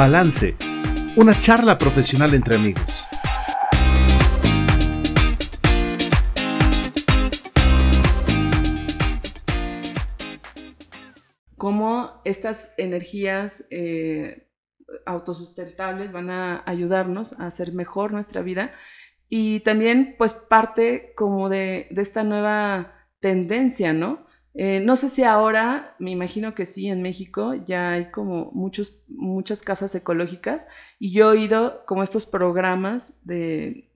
Balance, una charla profesional entre amigos. Cómo estas energías eh, autosustentables van a ayudarnos a hacer mejor nuestra vida y también pues parte como de, de esta nueva tendencia, ¿no? Eh, no sé si ahora, me imagino que sí, en México ya hay como muchos, muchas casas ecológicas y yo he oído como estos programas de,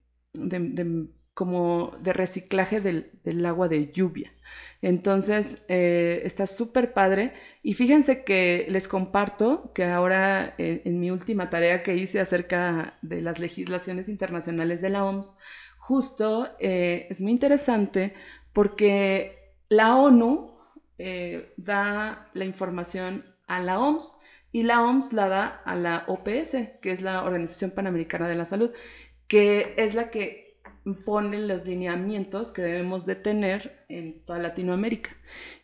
como de reciclaje del, agua de lluvia. Entonces, eh, está súper padre. Y fíjense que les comparto que ahora eh, en mi última tarea que hice acerca de las legislaciones internacionales de la OMS, justo es muy interesante porque la ONU eh, da la información a la OMS y la OMS la da a la OPS, que es la Organización Panamericana de la Salud, que es la que pone los lineamientos que debemos de tener en toda Latinoamérica.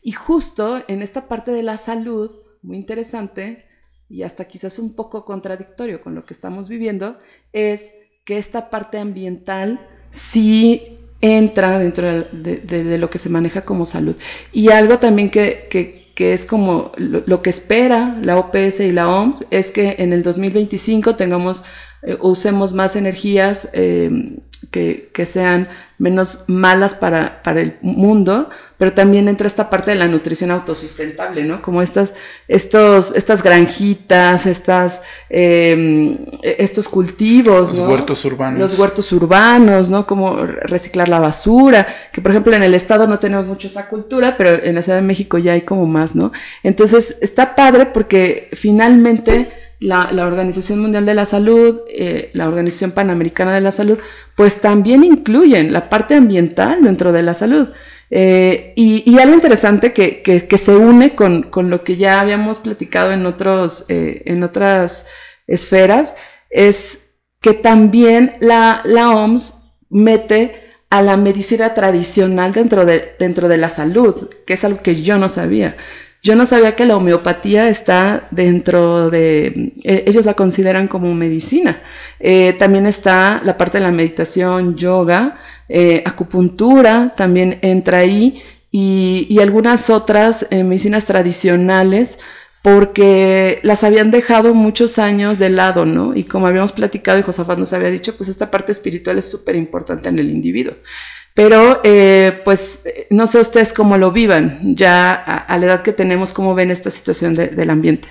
Y justo en esta parte de la salud, muy interesante y hasta quizás un poco contradictorio con lo que estamos viviendo, es que esta parte ambiental sí entra dentro de, lo que se maneja como salud. Y algo también que, que, es como lo, que espera la OPS y la OMS es que en el 2025 tengamos, eh, usemos más energías eh, que, que, sean menos malas para, para el mundo, pero también entra esta parte de la nutrición autosustentable, ¿no? Como estas, estos, estas granjitas, estas, em, estos cultivos, Los huertos urbanos. Los huertos urbanos, ¿no? Como reciclar la basura, que por ejemplo en el estado no tenemos mucho esa cultura, pero en la Ciudad de México ya hay como más, ¿no? Entonces está padre porque finalmente la, Organización Mundial de la Salud, eh, la Organización Panamericana de la Salud, pues también incluyen la parte ambiental dentro de la salud. Eh, y, algo interesante que, se une con, lo que ya habíamos platicado en, otros, eh, en otras esferas es que también la, la, OMS mete a la medicina tradicional dentro de, dentro de la salud, que es algo que yo no sabía. Yo no sabía que la homeopatía está dentro de, eh, ellos la consideran como medicina. también está la parte de la meditación, yoga, eh, acupuntura también entra ahí y, algunas otras eh, medicinas tradicionales porque las habían dejado muchos años de lado, ¿no? Y como habíamos platicado y Josafat nos había dicho, pues esta parte espiritual es súper importante en el individuo. Pero, eh, pues, no sé ustedes cómo lo vivan, ya a, la edad que tenemos, cómo ven esta situación del ambiente.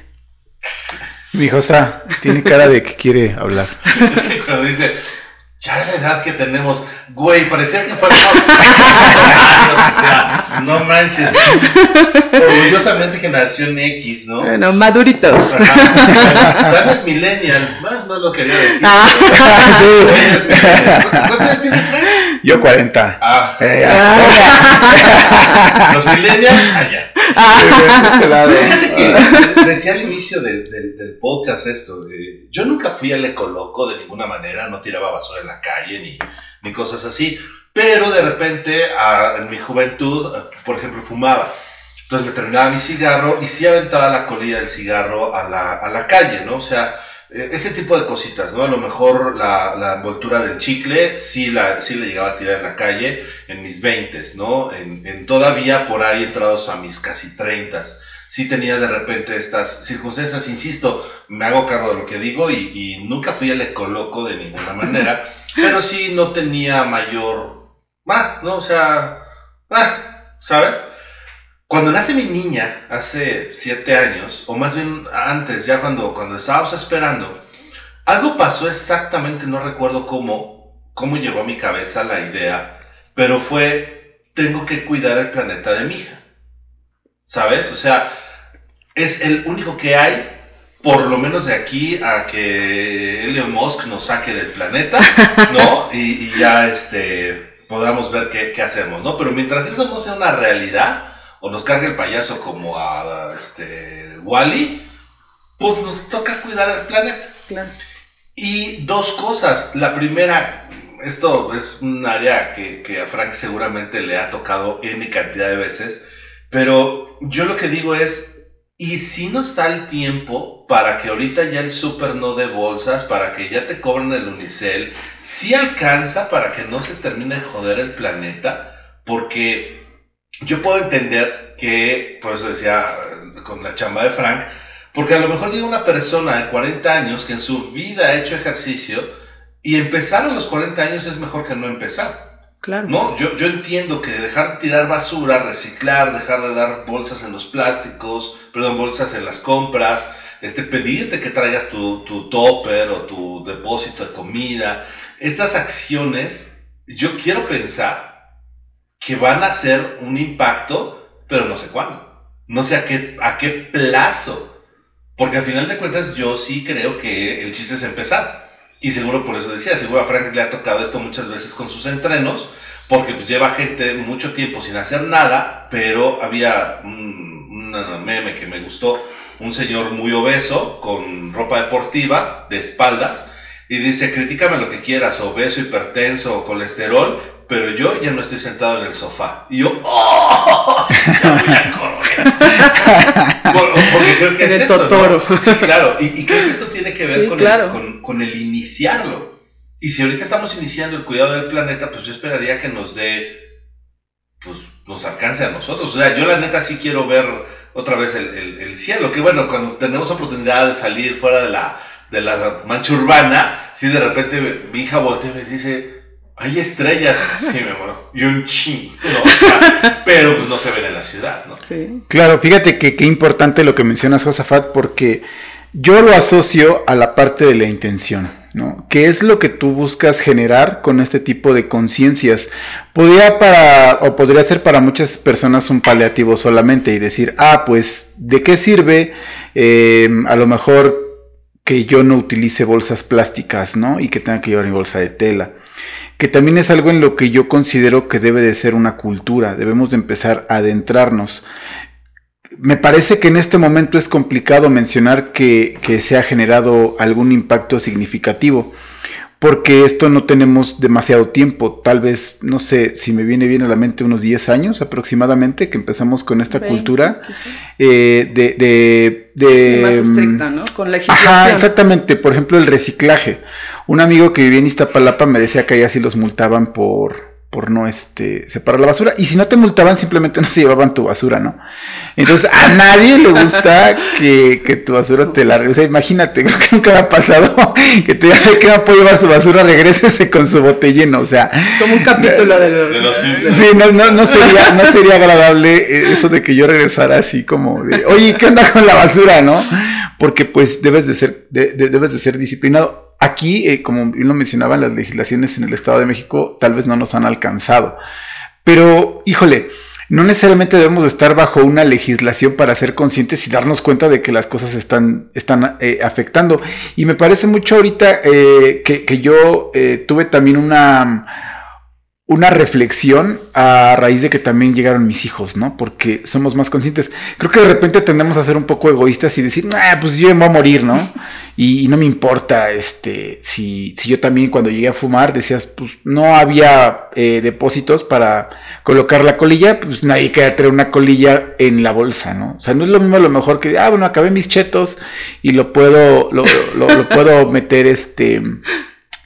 Mi Josa tiene cara de que quiere hablar. es que cuando dice, ya la edad que tenemos, güey, parecía que fuéramos o sea, no manches. Orgullosamente generación X, ¿no? Bueno, maduritos. Ya es millennial. No, no lo quería decir. Ah. sí. ¿Cuántos años tienes, Frank? Yo 40. Ah. Eh, ah. Los millennials, allá. Ah. Fíjate que decía al inicio del, del, podcast esto, de, yo nunca fui al ecoloco de ninguna manera, no tiraba basura en la calle ni, ni cosas así, pero de repente en mi juventud, por ejemplo, fumaba. Entonces me terminaba mi cigarro y sí aventaba la colilla del cigarro a la, a la calle, ¿no? O sea, ese tipo de cositas, ¿no? A lo mejor la, la envoltura del chicle sí, la, sí le llegaba a tirar en la calle en mis 20, ¿no? En, en, todavía por ahí entrados a mis casi 30. Sí tenía de repente estas circunstancias, insisto, me hago cargo de lo que digo y, y nunca fui el ecoloco de ninguna manera, pero sí no tenía mayor, ah, ¿no? O sea, ah, ¿sabes? Cuando nace mi niña, hace siete años, o más bien antes, ya cuando, cuando estábamos esperando, algo pasó exactamente, no recuerdo cómo, cómo llegó a mi cabeza la idea, pero fue, tengo que cuidar el planeta de mi hija. ¿Sabes? O sea, es el único que hay, por lo menos de aquí a que Elon Musk nos saque del planeta, ¿no? Y, ya este, podamos ver qué, qué hacemos, ¿no? Pero mientras eso no sea una realidad, o nos carga el payaso como a este Wally, pues nos toca cuidar el planeta. Claro. Y dos cosas. La primera, esto es un área que, que, a Frank seguramente le ha tocado N cantidad de veces, pero yo lo que digo es, Y si nos da el tiempo para que ahorita ya el súper no dé bolsas, para que ya te cobren el unicel, si alcanza para que no se termine de joder el planeta, porque yo puedo entender que, por eso decía con la chamba de Frank, porque a lo mejor llega una persona de 40 años que en su vida ha hecho ejercicio y empezar a los 40 años es mejor que no empezar. Claro. No, yo, yo entiendo que dejar de tirar basura, reciclar, dejar de dar bolsas en los plásticos, perdón, bolsas en las compras, este, pedirte que traigas tu, tu topper o tu depósito de comida, estas acciones, yo quiero pensar que van a ser un impacto, pero no sé cuándo. No sé a qué, plazo. Porque al final de cuentas yo sí creo que el chiste es empezar. Y seguro por eso decía, seguro a Frank le ha tocado esto muchas veces con sus entrenos, porque pues lleva gente mucho tiempo sin hacer nada, pero había un, un meme que me gustó, un señor muy obeso con ropa deportiva de espaldas y dice, critícame lo que quieras, obeso, hipertenso colesterol, pero yo ya no estoy sentado en el sofá. Y yo, ¡oh! Ya voy a correr. Porque creo que es eso. ¿no? Sí, claro. Y, y, creo que esto tiene que ver Sí, con, claro. el, con, con el iniciarlo. Y si ahorita estamos iniciando el cuidado del planeta, pues yo esperaría que nos dé, pues nos alcance a nosotros. O sea, yo la neta sí quiero ver otra vez el, el, el cielo. Que bueno, cuando tenemos oportunidad de salir fuera de la, de la mancha urbana, si de repente mi hija voltea y me dice, hay estrellas. Sí, me muero. Y un ching. ¿no? O sea, pero pues no se ven en la ciudad, ¿no? Sí. Claro, fíjate que qué importante lo que mencionas, Josafat, porque yo lo asocio a la parte de la intención, ¿no? ¿Qué es lo que tú buscas generar con este tipo de conciencias? Podría para, o podría ser para muchas personas un paliativo solamente y decir, ah, pues, ¿de qué sirve? Eh, a lo mejor que yo no utilice bolsas plásticas, ¿no? Y que tenga que llevar mi bolsa de tela que también es algo en lo que yo considero que debe de ser una cultura, debemos de empezar a adentrarnos. Me parece que en este momento es complicado mencionar que, que se ha generado algún impacto significativo, porque esto no tenemos demasiado tiempo, tal vez, no sé, si me viene bien a la mente unos 10 años aproximadamente que empezamos con esta 20, cultura eh, de... de, de Sí, más mm, estricta, ¿no? Con legislación. Ajá, exactamente. Por ejemplo, el reciclaje. Un amigo que vivía en Iztapalapa me decía que allá sí los multaban por, por no este, separar la basura. Y si no te multaban, simplemente no se llevaban tu basura, ¿no? Entonces, a nadie le gusta que, que tu basura te la... O sea, imagínate, creo que nunca me ha pasado que te diga que no puede llevar su basura, regrésese con su botellín, o sea... Como un capítulo de los... De los. Sí, no, no, no, sería, no sería agradable eh, eso de que yo regresara así como de, oye, ¿qué onda con la basura, no? Porque pues debes de ser, de- de- debes de ser disciplinado. Aquí, eh, como bien lo mencionaban, las legislaciones en el Estado de México tal vez no nos han alcanzado. Pero, híjole, no necesariamente debemos de estar bajo una legislación para ser conscientes y darnos cuenta de que las cosas están, están eh, afectando. Y me parece mucho ahorita eh, que, yo tuve también una una reflexión a raíz de que también llegaron mis hijos, ¿no? Porque somos más conscientes. Creo que de repente tendemos a ser un poco egoístas y decir, nah, pues yo me voy a morir, ¿no? Y, y no me importa, este, si, si yo también cuando llegué a fumar decías, pues no había eh, depósitos para colocar la colilla, pues nadie quería traer una colilla en la bolsa, ¿no? O sea, no es lo mismo a lo mejor que, ah, bueno, acabé mis chetos y lo puedo, lo, lo, lo puedo meter, este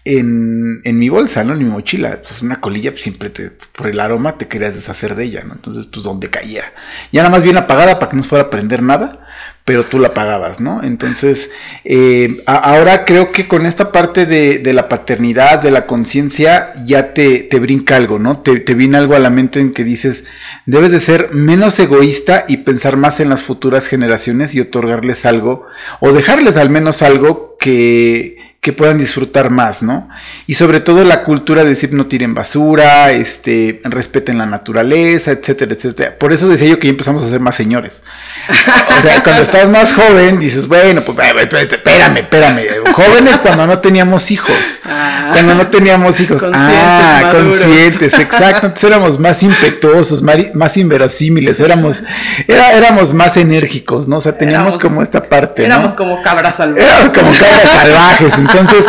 en, en, mi bolsa, ¿no? En mi mochila. Pues una colilla, pues siempre por el aroma te querías deshacer de ella, ¿no? Entonces, pues donde cayera. Ya nada más bien apagada para que no fuera a prender nada, pero tú la pagabas, ¿no? Entonces, eh, ahora creo que con esta parte de, de la paternidad, de la conciencia, ya te, te, brinca algo, ¿no? Te, te viene algo a la mente en que dices, debes de ser menos egoísta y pensar más en las futuras generaciones y otorgarles algo, o dejarles al menos algo que que puedan disfrutar más, ¿no? Y sobre todo la cultura de decir no tiren basura, este, respeten la naturaleza, etcétera, etcétera. Por eso decía yo que ya empezamos a ser más señores. O sea, cuando estás más joven, dices, bueno, pues espérame, espérame. Jóvenes cuando no teníamos hijos. Ah, cuando no teníamos hijos. Conscientes, ah, maduros. conscientes, exacto. Entonces éramos más impetuosos, más inverosímiles, éramos, era, éramos más enérgicos, ¿no? O sea, teníamos éramos, como esta parte. Éramos ¿no? como cabras salvajes. Éramos como cabras salvajes. Entonces,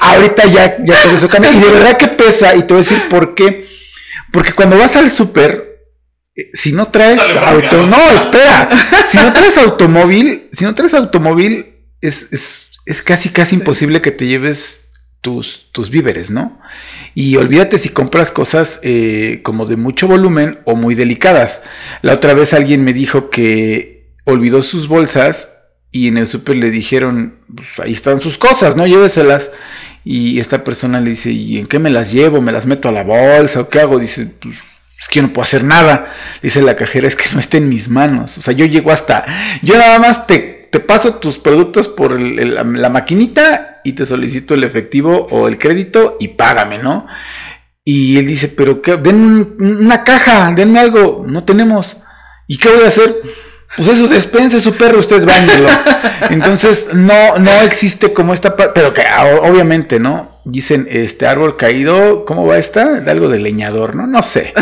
ahorita ya, ya todo eso cambia. Y de verdad que pesa, y te voy a decir por qué. Porque cuando vas al súper, eh, si no traes auto, no, espera, si no traes automóvil, si no traes automóvil, es, es, es casi, casi imposible que te lleves tus, tus víveres, ¿no? Y olvídate si compras cosas eh, como de mucho volumen o muy delicadas. La otra vez alguien me dijo que olvidó sus bolsas y en el súper le dijeron, pues ahí están sus cosas, ¿no? Lléveselas. Y esta persona le dice, ¿y en qué me las llevo? ¿Me las meto a la bolsa o qué hago? Dice, pues es que yo no puedo hacer nada. Dice la cajera, es que no está en mis manos. O sea, yo llego hasta, yo nada más te, te paso tus productos por la maquinita y te solicito el efectivo o el crédito y págame, ¿no? Y él dice, pero qué, den una caja, denme algo, no tenemos. ¿Y qué voy a hacer? Pues eso, despense su perro, usted bañelo. Entonces, no, no existe como esta parte, pero que ah, obviamente, ¿no? Dicen, este árbol caído, ¿cómo va esta? De algo de leñador, ¿no? No sé.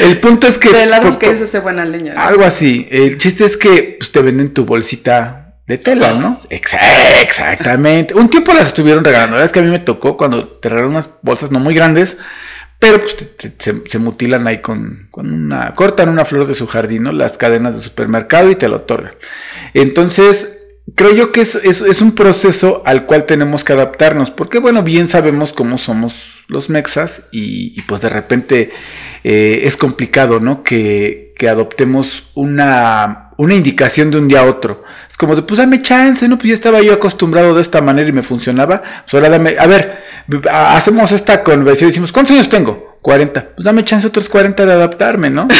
El punto es que... Del árbol que hace buena leña. Algo así. El chiste es que pues, te venden tu bolsita de tela, ¿no? exactamente. Un tiempo las estuvieron regalando. La verdad es que a mí me tocó cuando te regalaron unas bolsas no muy grandes, pero pues se, mutilan ahí con, con, una, cortan una flor de su jardín, ¿no? Las cadenas de supermercado y te lo otorgan. Entonces, creo yo que es, es, un proceso al cual tenemos que adaptarnos, porque bueno, bien sabemos cómo somos los mexas y, pues de repente eh, es complicado, ¿no? Que, que adoptemos una, una indicación de un día a otro. Es como de, pues dame chance, ¿no? Pues ya estaba yo acostumbrado de esta manera y me funcionaba. Pues ahora dame, a ver, hacemos esta conversión y decimos, ¿cuántos años tengo? 40. Pues dame chance otros 40 de adaptarme, ¿no?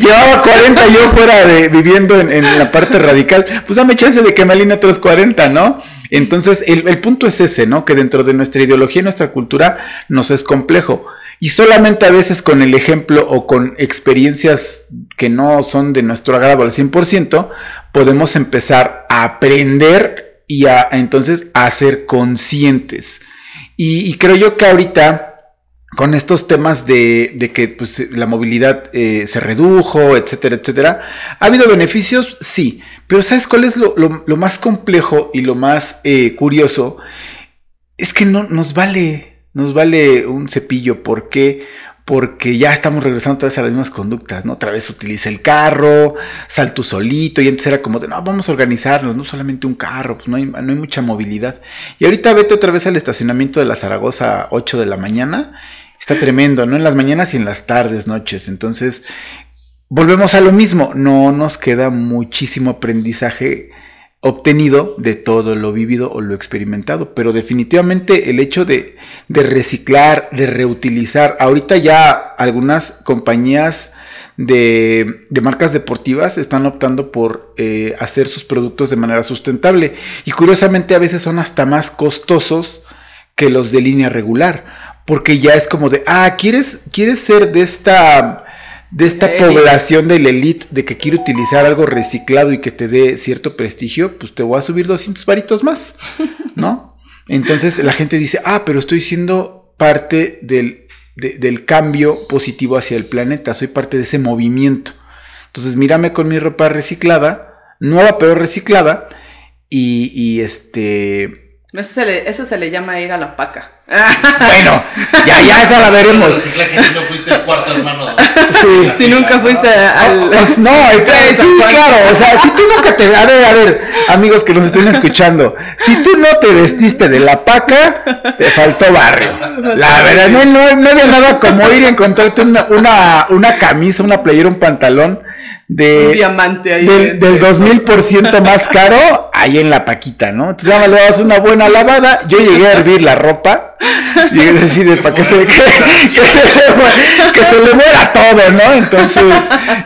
Llevaba 40 yo fuera de viviendo en, la parte radical. Pues dame chance de que me alinee otros 40, ¿no? Entonces, el, el punto es ese, ¿no? Que dentro de nuestra ideología y nuestra cultura nos es complejo. Y solamente a veces con el ejemplo o con experiencias que no son de nuestro agrado al 100%, podemos empezar a aprender y a, entonces a ser conscientes. Y, creo yo que ahorita con estos temas de, que pues, la movilidad eh, se redujo, etcétera, etcétera, ¿ha habido beneficios? Sí, pero ¿sabes cuál es lo, más complejo y lo más eh, curioso? Es que no nos vale nos vale un cepillo. ¿Por qué? Porque ya estamos regresando otra vez a las mismas conductas, ¿no? Otra vez utiliza el carro, sal tú solito, y antes era como de, no, vamos a organizarnos, no solamente un carro, pues no hay, no hay mucha movilidad. Y ahorita vete otra vez al estacionamiento de la Zaragoza a 8 de la mañana, está tremendo, ¿no? En las mañanas y en las tardes, noches. Entonces, volvemos a lo mismo, no nos queda muchísimo aprendizaje obtenido de todo lo vivido o lo experimentado. Pero definitivamente el hecho de, reciclar, de reutilizar, ahorita ya algunas compañías de, marcas deportivas están optando por eh, hacer sus productos de manera sustentable. Y curiosamente a veces son hasta más costosos que los de línea regular. Porque ya es como de, ah, ¿quieres, quieres ser de esta de esta población de la elite de que quiere utilizar algo reciclado y que te dé cierto prestigio, pues te voy a subir 200 varitos más, ¿no? Entonces la gente dice, ah, pero estoy siendo parte del, del cambio positivo hacia el planeta, soy parte de ese movimiento. Entonces mírame con mi ropa reciclada, nueva pero reciclada, y, y este eso se, le, eso se le llama ir a la paca. Bueno, ya, ya esa la veremos. Si no fuiste el cuarto hermano. Sí, si nunca fuiste al. Pues no, sí, claro. O sea, si tú nunca te. A ver, a ver, amigos que nos estén escuchando. Si tú no te vestiste de la paca, te faltó barrio. La verdad, no, no, no había nada como ir y encontrarte una, una, una camisa, una playera, un pantalón de, un diamante ahí del, del 2000% más caro ahí en la paquita, ¿no? Entonces ya le das una buena lavada. Yo llegué a hervir la ropa. Llegué a decir para que se, que, se, le, muera todo, ¿no? Entonces,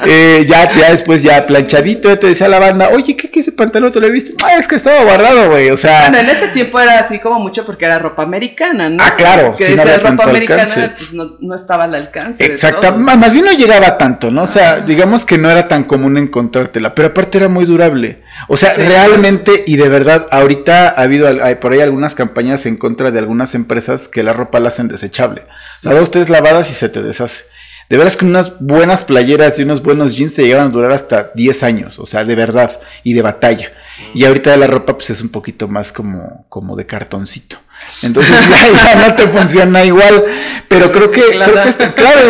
eh, ya, ya después ya planchadito, te decía la banda, oye, ¿qué, qué ese pantalón te lo he visto? Ah, es que estaba guardado, güey. O sea. Bueno, en ese tiempo era así como mucho porque era ropa americana, ¿no? Ah, claro. Que si ropa americana, pues no, no, estaba al alcance. Exacto. Más bien no llegaba tanto, ¿no? O sea, digamos que no era tan común encontrártela, pero aparte era muy durable. O sea, realmente y de verdad, ahorita ha habido hay por ahí algunas campañas en contra de algunas empresas que la ropa la hacen desechable. O sea, dos, tres lavadas y se te deshace. De veras que unas buenas playeras y unos buenos jeans se llegan a durar hasta 10 años, o sea, de verdad, y de batalla. Y ahorita la ropa pues es un poquito más como, como de cartoncito. Entonces ya, no te funciona igual. Pero creo que, creo que está, claro,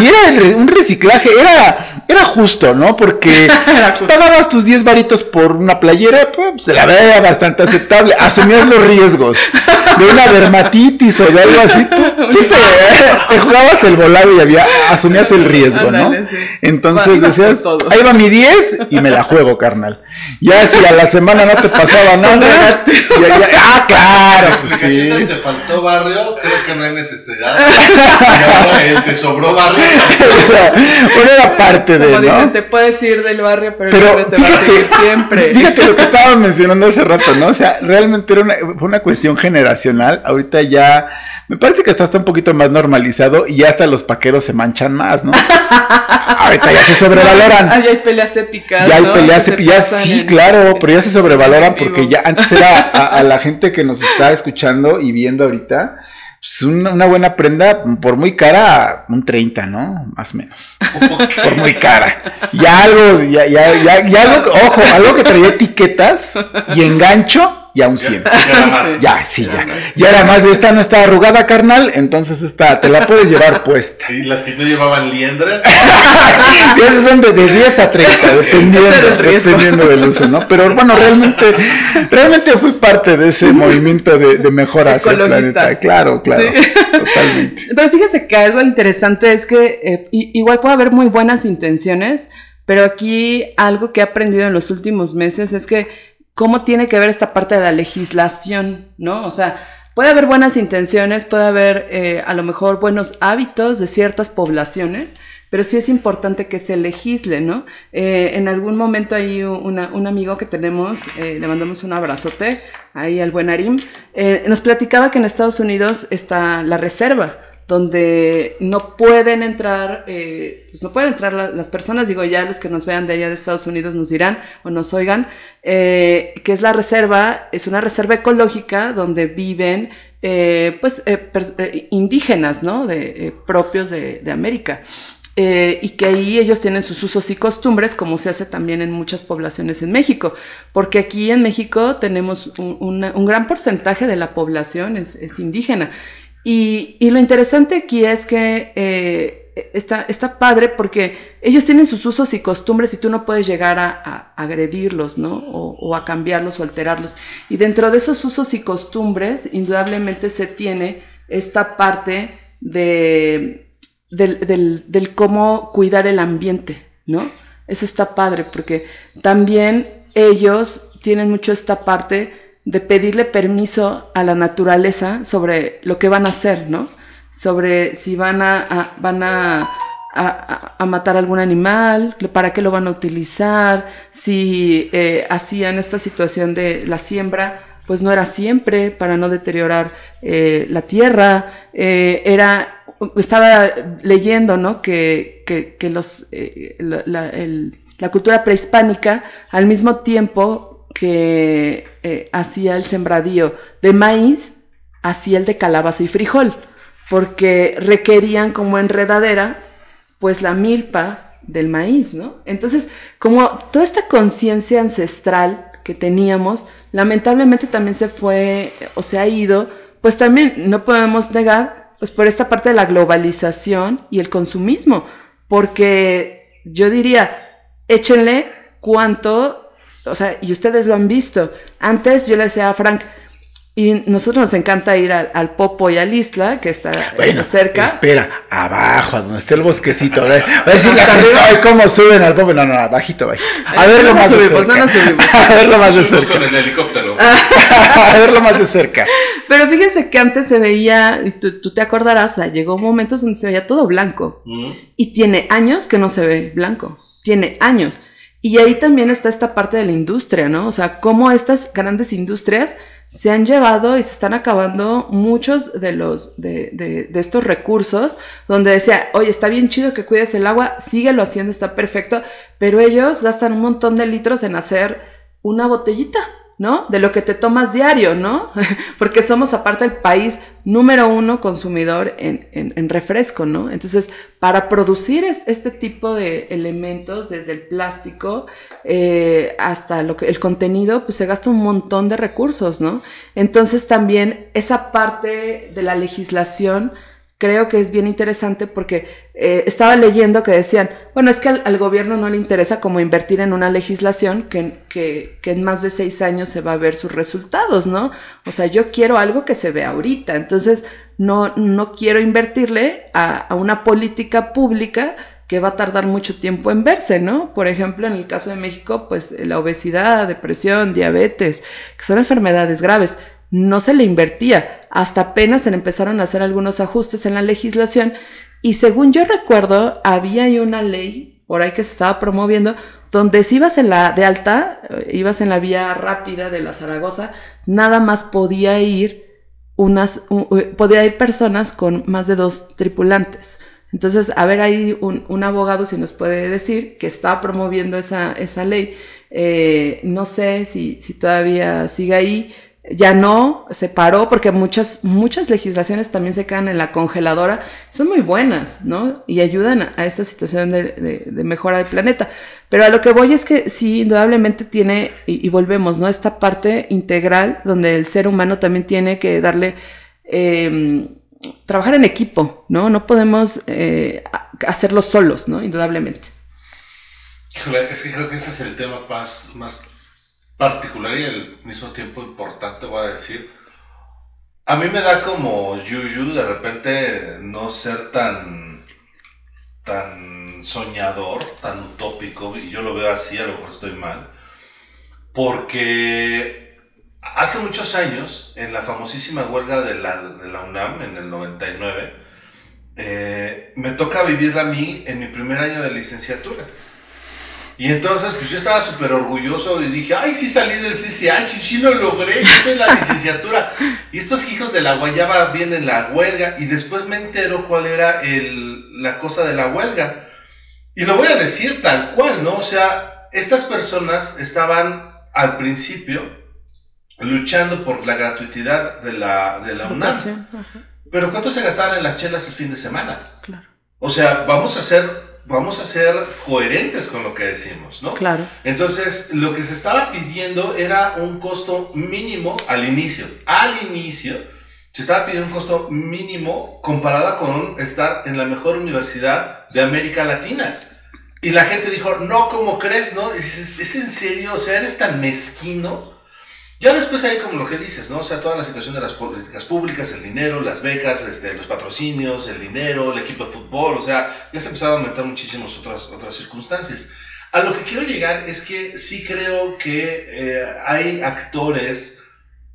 y era un reciclaje, era, era justo, ¿no? Porque pagabas tus 10 varitos por una playera, pues se la veía bastante aceptable. Asumías los riesgos de una dermatitis o de algo así. Tú, te, jugabas el volado y había, asumías el riesgo, ¿no? Entonces decías, ahí va mi 10 y me la juego, carnal. Ya si a la semana no te pasaba nada. ah, claro, pues sí. Si te faltó barrio, creo que no hay necesidad. Y te sobró barrio. bueno, era parte de. Como dicen, te puedes ir del barrio, pero, pero te fíjate, va a seguir siempre. Fíjate lo que estábamos mencionando hace rato, ¿no? O sea, realmente era una, fue una cuestión generacional. Ahorita ya me parece que está hasta un poquito más normalizado y ya hasta los paqueros se manchan más, ¿no? Ahorita ya se sobrevaloran. ya hay peleas épicas. Ya hay ¿no? peleas épicas, sí, claro, pero ya se sobrevaloran porque ya antes era a, la gente que nos está escuchando y viendo ahorita. Pues una, buena prenda, por muy cara, un 30, ¿no? Más o menos. por muy cara. Ya algo, ya, ya, ya, ya algo, ojo, algo que traía etiquetas y engancho y a un 100. Ya, ya, más. ya sí, ya. Ya era más de esta no está arrugada, carnal, entonces esta te la puedes llevar puesta. Y las que no llevaban liendres. esas son de, 10 a 30, dependiendo, dependiendo del uso, ¿no? Pero bueno, realmente, realmente fui parte de ese movimiento de, de mejora hacia el planeta. Claro, claro. Totalmente. Pero fíjese que algo interesante es que eh, igual puede haber muy buenas intenciones, pero aquí algo que he aprendido en los últimos meses es que cómo tiene que ver esta parte de la legislación, ¿no? O sea, puede haber buenas intenciones, puede haber eh, a lo mejor buenos hábitos de ciertas poblaciones, pero sí es importante que se legisle, ¿no? Eh, en algún momento hay un amigo que tenemos, eh, le mandamos un abrazote ahí al buen Arim, nos platicaba que en Estados Unidos está la reserva donde no pueden entrar, eh, pues no pueden entrar las personas, digo ya los que nos vean de allá de Estados Unidos nos dirán o nos oigan, eh, que es la reserva, es una reserva ecológica donde viven eh, pues indígenas, ¿no? De, propios de, América. y que ahí ellos tienen sus usos y costumbres, como se hace también en muchas poblaciones en México, porque aquí en México tenemos un, gran porcentaje de la población es, es indígena. Y, lo interesante aquí es que eh, está, está, padre porque ellos tienen sus usos y costumbres y tú no puedes llegar a, agredirlos, ¿no? O, a cambiarlos o alterarlos. Y dentro de esos usos y costumbres, indudablemente se tiene esta parte de, del, del cómo cuidar el ambiente, ¿no? Eso está padre porque también ellos tienen mucho esta parte de pedirle permiso a la naturaleza sobre lo que van a hacer, ¿no? Sobre si van a, van a, a, matar algún animal, para qué lo van a utilizar, si eh, hacían esta situación de la siembra, pues no era siempre para no deteriorar eh, la tierra, eh, era, estaba leyendo, ¿no? Que, que, los, la cultura prehispánica al mismo tiempo que eh, hacía el sembradío de maíz, hacía el de calabaza y frijol, porque requerían como enredadera, pues la milpa del maíz, ¿no? Entonces, como toda esta conciencia ancestral que teníamos, lamentablemente también se fue o se ha ido, pues también no podemos negar, pues por esta parte de la globalización y el consumismo, porque yo diría, échenle cuánto o sea, y ustedes lo han visto. Antes yo le decía a Frank, y nosotros nos encanta ir al, Popo y al Isla, que está bueno, cerca. Espera, abajo, a donde esté el bosquecito. Va a decir la gente, ay, cómo suben al Popo. No, no, bajito, bajito. A verlo más de cerca. No subimos. a verlo más de cerca. con el helicóptero. a verlo más de cerca. Pero fíjense que antes se veía, y tú, te acordarás, o sea, llegó momentos donde se veía todo blanco. Y tiene años que no se ve blanco. Tiene años. Y ahí también está esta parte de la industria, ¿no? O sea, cómo estas grandes industrias se han llevado y se están acabando muchos de los de, de, estos recursos donde decía, oye, está bien chido que cuides el agua, síguelo haciendo, está perfecto, pero ellos gastan un montón de litros en hacer una botellita, ¿no? De lo que te tomas diario, ¿no? Porque somos aparte el país número uno consumidor en, en, refresco, ¿no? Entonces, para producir este tipo de elementos, desde el plástico eh, hasta lo que, el contenido, pues se gasta un montón de recursos, ¿no? Entonces, también esa parte de la legislación creo que es bien interesante porque eh, estaba leyendo que decían, bueno, es que al, gobierno no le interesa como invertir en una legislación que, que, en más de seis años se va a ver sus resultados, ¿no? O sea, yo quiero algo que se vea ahorita, entonces no, no quiero invertirle a, a una política pública que va a tardar mucho tiempo en verse, ¿no? Por ejemplo, en el caso de México, pues la obesidad, depresión, diabetes, que son enfermedades graves no se le invertía. Hasta apenas se empezaron a hacer algunos ajustes en la legislación y según yo recuerdo, había una ley por ahí que se estaba promoviendo donde si ibas en la de alta, eh, ibas en la vía rápida de la Zaragoza, nada más podía ir unas, eh, podía ir personas con más de dos tripulantes. Entonces, a ver ahí un, abogado si nos puede decir que está promoviendo esa, esa ley. Eh, no sé si, si todavía sigue ahí, ya no, se paró porque muchas, muchas legislaciones también se quedan en la congeladora, son muy buenas, ¿no? Y ayudan a, esta situación de, mejora del planeta. Pero a lo que voy es que sí, indudablemente tiene, y, volvemos, ¿no? Esta parte integral donde el ser humano también tiene que darle, em, trabajar en equipo, ¿no? No podemos eh, hacerlo solos, ¿no? Indudablemente. es que creo que ese es el tema más particular y al mismo tiempo importante, voy a decir. A mí me da como yuyu de repente no ser tan, tan soñador, tan utópico, y yo lo veo así, a lo mejor estoy mal, porque hace muchos años, en la famosísima huelga de la, de la UNAM, en el 99, eh, me toca vivirla a mí en mi primer año de licenciatura. Y entonces, pues yo estaba súper orgulloso y dije, ay, sí salí del CCH, sí, sí lo logré, estoy en la licenciatura. Y estos hijos de la guayaba vienen la huelga y después me entero cuál era el, la cosa de la huelga. Y lo voy a decir tal cual, ¿no? O sea, estas personas estaban al principio luchando por la gratuidad de la, de la UNAM. Pero ¿cuánto se gastaban en las chelas el fin de semana? Claro. O sea, vamos a hacer vamos a ser coherentes con lo que decimos, ¿no? Claro. Entonces, lo que se estaba pidiendo era un costo mínimo al inicio. Al inicio, se estaba pidiendo un costo mínimo comparada con estar en la mejor universidad de América Latina. Y la gente dijo, no, ¿cómo crees, no? ¿Es, es en serio? O sea, eres tan mezquino ya después hay como lo que dices, ¿no? O sea, toda la situación de las políticas públicas, el dinero, las becas, este, los patrocinios, el dinero, el equipo de fútbol, o sea, ya se empezaron a meter muchísimas otras, otras circunstancias. A lo que quiero llegar es que sí creo que eh, hay actores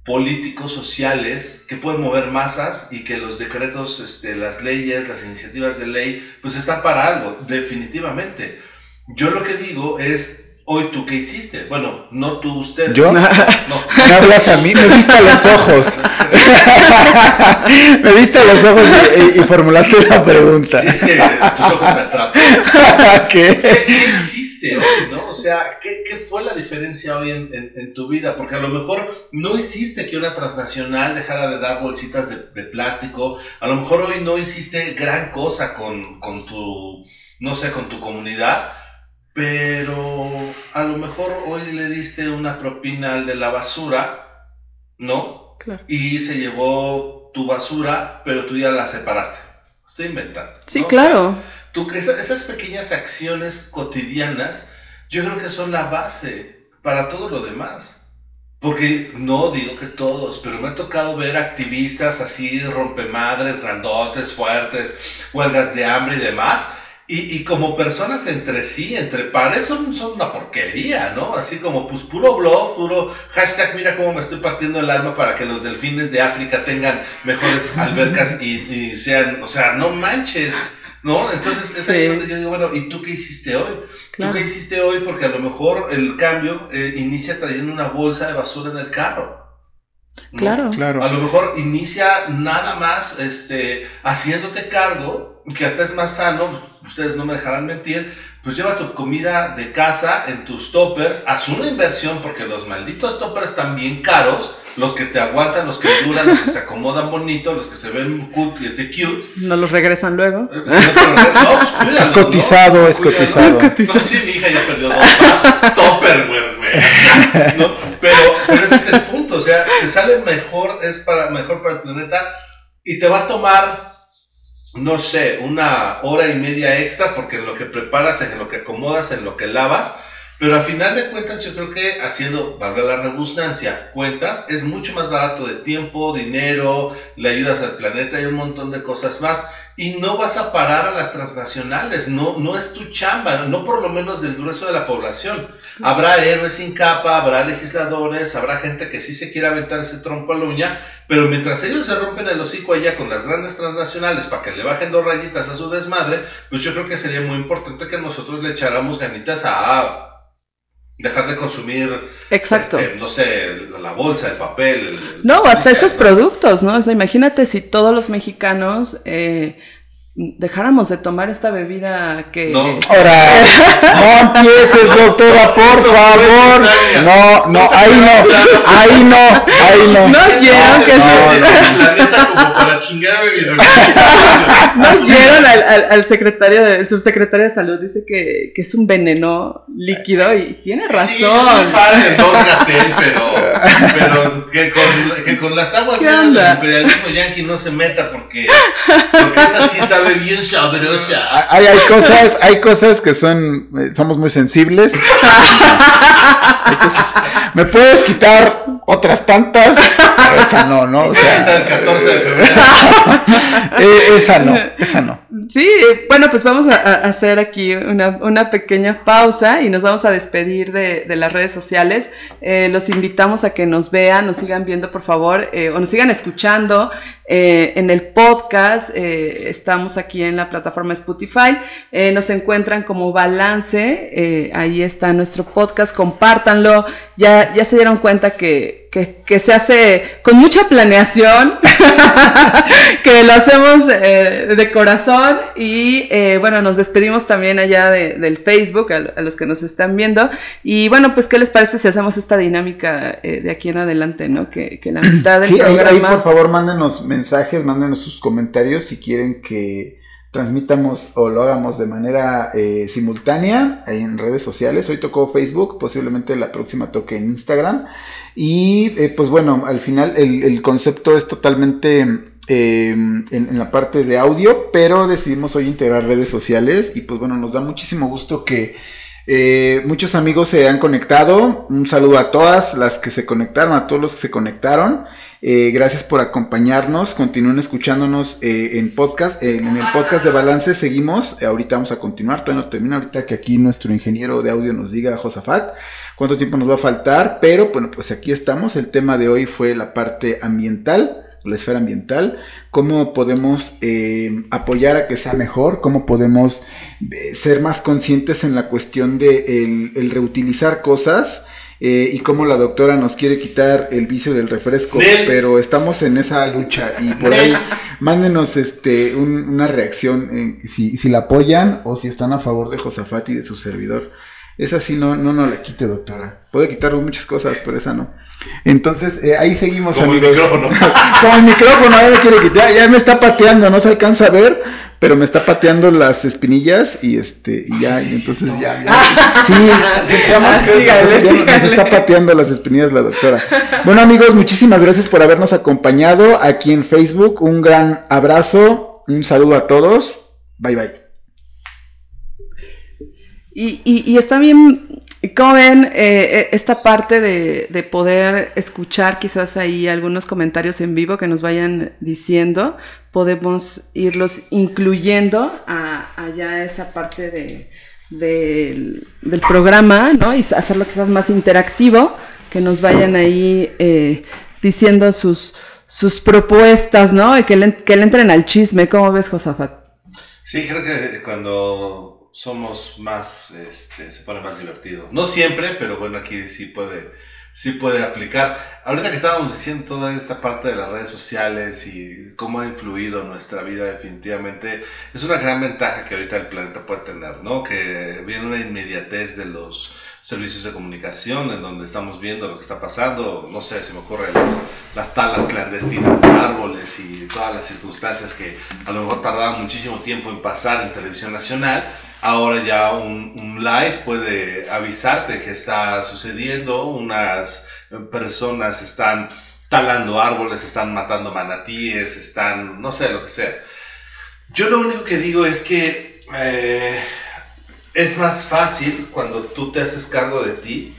políticos, sociales, que pueden mover masas y que los decretos, este, las leyes, las iniciativas de ley, pues están para algo, definitivamente. Yo lo que digo es, Hoy tú qué hiciste? Bueno, no tú, usted. ¿Yo? No. ¿Me hablas a mí? Me viste a los ojos. me viste a los ojos y, formulaste la pregunta. Sí, es que tus ojos me atrapan. ¿Qué? ¿Qué, hiciste hoy, no? O sea, ¿qué, qué fue la diferencia hoy en, en, tu vida? Porque a lo mejor no hiciste que una transnacional dejara de dar bolsitas de, de plástico. A lo mejor hoy no hiciste gran cosa con, con tu, no sé, con tu comunidad pero a lo mejor hoy le diste una propina al de la basura, ¿no? Claro. Y se llevó tu basura, pero tú ya la separaste. Estoy inventando. Sí, claro. tú, esas, pequeñas acciones cotidianas, yo creo que son la base para todo lo demás. Porque no digo que todos, pero me ha tocado ver activistas así, rompemadres, grandotes, fuertes, huelgas de hambre y demás, y, y, como personas entre sí, entre pares, son, son una porquería, ¿no? Así como, pues, puro bluff, puro hashtag, mira cómo me estoy partiendo el alma para que los delfines de África tengan mejores albercas y, y sean, o sea, no manches, ¿no? Entonces, es ahí donde yo digo, bueno, ¿y tú qué hiciste hoy? ¿Tú qué hiciste hoy? Porque a lo mejor el cambio eh, inicia trayendo una bolsa de basura en el carro. Claro. claro. A lo mejor inicia nada más este, haciéndote cargo, que hasta es más sano, ustedes no me dejarán mentir, pues lleva tu comida de casa en tus toppers, haz una inversión porque los malditos toppers están bien caros, los que te aguantan, los que duran, los que se acomodan bonito, los que se ven cute y este cute. No los regresan luego. Eh, no pues, cuídalo, Es cotizado, ¿no? es cotizado. No, sí, mi hija ya perdió dos pasos. Topper, güey, güey. ¿no? Pero, pero ese es el punto. O sea, te sale mejor, es para, mejor para el planeta y te va a tomar, no sé, una hora y media extra porque en lo que preparas, en lo que acomodas, en lo que lavas. Pero al final de cuentas, yo creo que haciendo, valga la redundancia, cuentas, es mucho más barato de tiempo, dinero, le ayudas al planeta y un montón de cosas más. Y no vas a parar a las transnacionales, no, no es tu chamba, no por lo menos del grueso de la población. Habrá héroes sin capa, habrá legisladores, habrá gente que sí se quiere aventar ese trompo a la uña, pero mientras ellos se rompen el hocico allá con las grandes transnacionales para que le bajen dos rayitas a su desmadre, pues yo creo que sería muy importante que nosotros le echáramos ganitas a dejar de consumir, Exacto. este, no sé, la bolsa, el papel. el- No, hasta esos ¿no? productos, ¿no? O sea, imagínate si todos los mexicanos eh, dejáramos de tomar esta bebida que... No. Ahora, no empieces, doctora, por favor. No, no, ahí no, ahí no, ahí no. No oyeron que no, se- no. La neta, como para chingarme mi ¿No oyeron al, al- al secretario, de, el subsecretario de salud? Dice que, que es un veneno líquido y tiene razón. Sí, yo soy fan del Don Gatel, pero, pero que, con, que con las aguas ¿Qué buenas del imperialismo yankee no se meta porque, porque esa sí sabe bien sabrosa. Hay, hay cosas, hay cosas que son, eh, somos muy sensibles. Cosas- Me puedes quitar otras tantas, esa no, ¿no? O sea, el 14 de febrero. eh, esa no, esa no. Sí, bueno, pues vamos a, a hacer aquí una, una pequeña pausa y nos vamos a despedir de, de las redes sociales. Eh, los invitamos a que nos vean, nos sigan viendo, por favor, eh, o nos sigan escuchando eh, en el podcast. eh, estamos aquí en la plataforma Spotify. Eh, nos encuentran como Balance. eh, ahí está nuestro podcast. Compártanlo. Ya, ya se dieron cuenta que, que, que se hace con mucha planeación. que lo hacemos eh, de corazón y eh, bueno, nos despedimos también allá de- del Facebook a, a los que nos están viendo y bueno, pues ¿qué les parece si hacemos esta dinámica eh, de aquí en adelante, ¿no? Que, que la mitad del Sí, ahí, ahí, programa... por favor mándenos mensajes, mándenos sus comentarios si quieren que transmitamos o lo hagamos de manera eh, simultánea en redes sociales. Hoy tocó Facebook, posiblemente la próxima toque en Instagram. Y eh, pues bueno, al final el, concepto es totalmente en, en la parte de audio, pero decidimos hoy integrar redes sociales y pues bueno, nos da muchísimo gusto que eh, muchos amigos se han conectado. Un saludo a todas las que se conectaron, a todos los que se conectaron. Eh, gracias por acompañarnos. Continúen escuchándonos eh, en podcast. En el podcast de Balance seguimos. Ahorita vamos a continuar. Todavía no termina. Ahorita que aquí nuestro ingeniero de audio nos diga, Josafat, cuánto tiempo nos va a faltar. Pero bueno, pues aquí estamos. El tema de hoy fue la parte ambiental la esfera ambiental, cómo podemos eh, apoyar a que sea mejor, cómo podemos eh, ser más conscientes en la cuestión de el, el reutilizar cosas. Eh, y cómo la doctora nos quiere quitar el vicio del refresco, pero estamos en esa lucha y por ahí mándenos este un- una reacción si, si la apoyan o si están a favor de Josafat y de su servidor. Esa sí no, no nos la quite, doctora. Puede quitarnos muchas cosas, pero esa no. Entonces, eh, ahí seguimos, Como el micrófono. Como el micrófono, ya me quiere quitar, ya me está pateando, no se alcanza a ver, pero me está pateando las espinillas y este, y ya, Ay, sí, y entonces sí, ya, no. ya. Sí, sígale, nos, está pateando las espinillas la doctora. Bueno, amigos, muchísimas gracias por habernos acompañado aquí en Facebook. Un gran abrazo, un saludo a todos. Bye bye. Y, y, y está bien, como ven, eh, esta parte de, de poder escuchar quizás ahí algunos comentarios en vivo que nos vayan diciendo, podemos irlos incluyendo a, allá esa parte de, del, programa, ¿no? Y hacerlo quizás más interactivo, que nos vayan ahí eh, diciendo sus, sus propuestas, ¿no? Y que que le entren al chisme. ¿Cómo ves, Josafat? Sí, creo que cuando somos más, este, se pone más divertido. No siempre, pero bueno, aquí sí puede, sí puede aplicar. Ahorita que estábamos diciendo toda esta parte de las redes sociales y cómo ha influido nuestra vida definitivamente, es una gran ventaja que ahorita el planeta puede tener, ¿no? Que viene una inmediatez de los servicios de comunicación en donde estamos viendo lo que está pasando, no sé, se me ocurre las, las talas clandestinas de árboles y todas las circunstancias que a lo mejor tardaban muchísimo tiempo en pasar en televisión nacional Ahora ya un, live puede avisarte que está sucediendo, unas personas están talando árboles, están matando manatíes, están, no sé, lo que sea. Yo lo único que digo es que eh, es más fácil cuando tú te haces cargo de ti.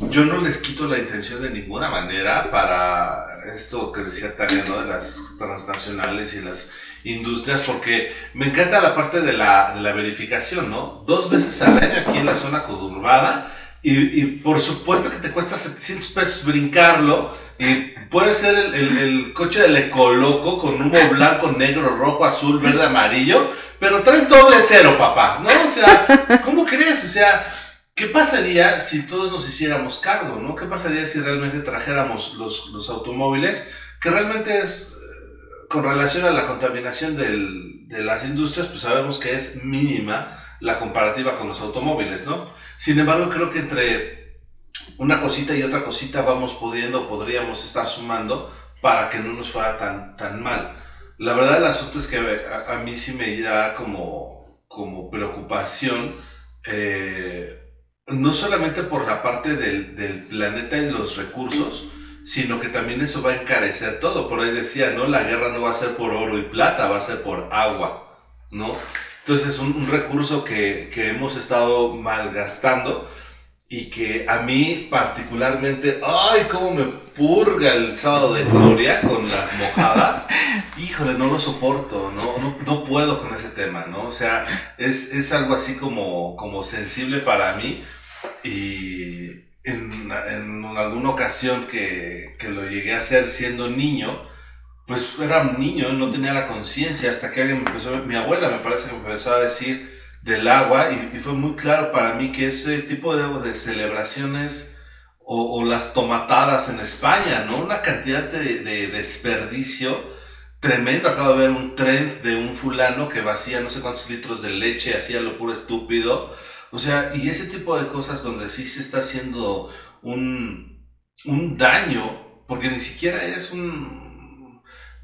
Yo no les quito la intención de ninguna manera para esto que decía Tania, ¿no? De las transnacionales y las industrias, porque me encanta la parte de la, de la verificación, ¿no? Dos veces al año aquí en la zona conurbada, y, y, por supuesto que te cuesta 700 pesos brincarlo, y puede ser el, coche del Ecoloco con humo blanco, negro, rojo, azul, verde, amarillo, pero traes doble cero, papá, ¿no? O sea, ¿cómo crees? O sea, ¿Qué pasaría si todos nos hiciéramos cargo, no? ¿Qué pasaría si realmente trajéramos los, los automóviles? Que realmente es con relación a la contaminación del, de las industrias, pues sabemos que es mínima la comparativa con los automóviles, ¿no? Sin embargo, creo que entre una cosita y otra cosita vamos pudiendo, podríamos estar sumando para que no nos fuera tan, tan mal. La verdad el asunto es que a, mí sí me da como, como preocupación, eh, no solamente por la parte del, del planeta y los recursos, sino que también eso va a encarecer todo. Por ahí decía, ¿no? La guerra no va a ser por oro y plata, va a ser por agua, ¿no? Entonces es un, recurso que, que, hemos estado malgastando y que a mí particularmente, ay, cómo me purga el sábado de gloria con las mojadas. Híjole, no lo soporto, no, no, no puedo con ese tema, ¿no? O sea, es, es algo así como, como sensible para mí y en, en alguna ocasión que, que, lo llegué a hacer siendo niño, pues era un niño, no tenía la conciencia hasta que alguien me empezó, mi abuela me parece que me empezó a decir del agua y, fue muy claro para mí que ese tipo de, celebraciones o, o, las tomatadas en España, ¿no? Una cantidad de, de desperdicio tremendo. Acabo de ver un trend de un fulano que vacía no sé cuántos litros de leche, hacía lo puro estúpido o sea, y ese tipo de cosas donde sí se está haciendo un, un daño, porque ni siquiera es un...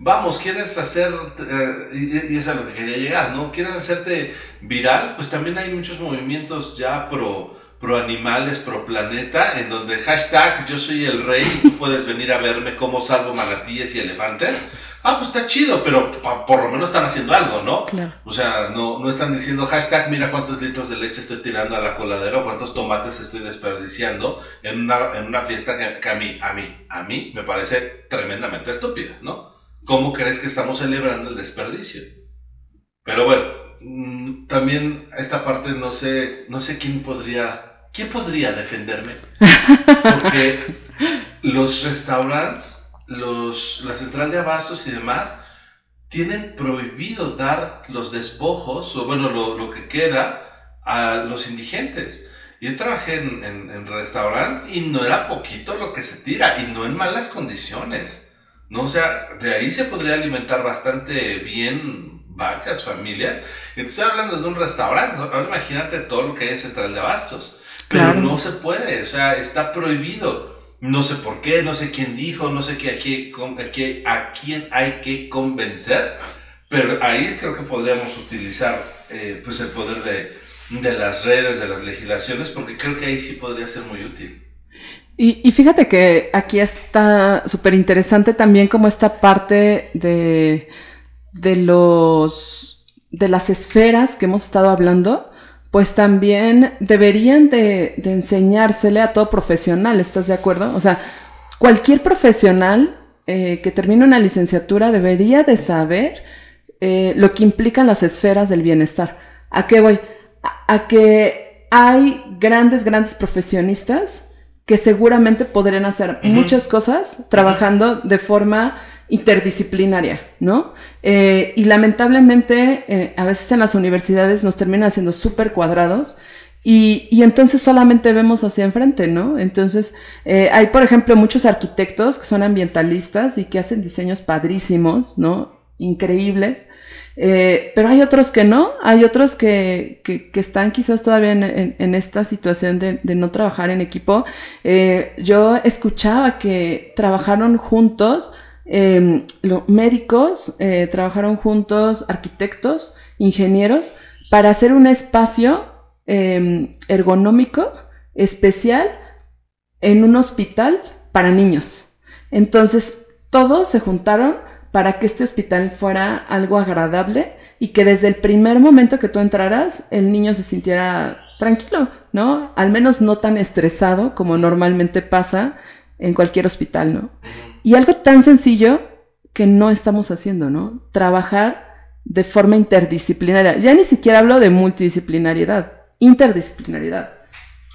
Vamos, quieres hacer, eh, y es a lo que quería llegar, ¿no? Quieres hacerte viral, pues también hay muchos movimientos ya pro, pro animales, pro planeta, en donde hashtag yo soy el rey, tú puedes venir a verme cómo salvo manatíes y elefantes ah, pues está chido, pero por lo menos están haciendo algo, ¿no? O sea, no, no están diciendo hashtag, mira cuántos litros de leche estoy tirando a la coladera o cuántos tomates estoy desperdiciando en una, en una fiesta que, a mí, a mí, a mí me parece tremendamente estúpida, ¿no? ¿Cómo crees que estamos celebrando el desperdicio? Pero bueno, mm, también esta parte no sé, no sé quién podría, quién podría defenderme. Porque los restaurantes los, la central de abastos y demás tienen prohibido dar los despojos, o bueno, lo, lo que queda a los indigentes. Yo trabajé en, en, en restaurante y no era poquito lo que se tira y no en malas condiciones. ¿No? O sea, de ahí se podría alimentar bastante bien varias familias. Estoy hablando de un restaurante. Ahora imagínate todo lo que hay en Central de Abastos. Pero no se puede, o sea, está prohibido. No sé por qué, no sé quién dijo, no sé qué, a, qué, a quién hay que convencer, pero ahí creo que podríamos utilizar eh, pues el poder de, de, las redes, de las legislaciones, porque creo que ahí sí podría ser muy útil. Y, y fíjate que aquí está súper interesante también como esta parte de, de los de las esferas que hemos estado hablando, pues también deberían de, enseñársele a todo profesional, ¿estás de acuerdo? O sea, cualquier profesional eh, que termine una licenciatura debería de saber eh, lo que implican las esferas del bienestar. ¿A qué voy? A, que hay grandes, grandes profesionistas que seguramente podrían hacer muchas cosas trabajando de forma interdisciplinaria, ¿no? Eh, y lamentablemente eh, a veces en las universidades nos terminan haciendo súper cuadrados Y, y, entonces solamente vemos hacia enfrente, ¿no? Entonces, eh, hay, por ejemplo, muchos arquitectos que son ambientalistas y que hacen diseños padrísimos, ¿no? Increíbles. Eh, pero hay otros que no, hay otros que, que, están quizás todavía en, en, esta situación de, de, no trabajar en equipo. Eh, yo escuchaba que trabajaron juntos eh, médicos, eh, trabajaron juntos arquitectos, ingenieros, para hacer un espacio eh, ergonómico especial en un hospital para niños. Entonces, todos se juntaron para que este hospital fuera algo agradable y que desde el primer momento que tú entraras, el niño se sintiera tranquilo, ¿no? Al menos no tan estresado como normalmente pasa en cualquier hospital, ¿no? Y algo tan sencillo que no estamos haciendo, ¿no? Trabajar de forma interdisciplinaria. Ya ni siquiera hablo de multidisciplinariedad, interdisciplinaridad.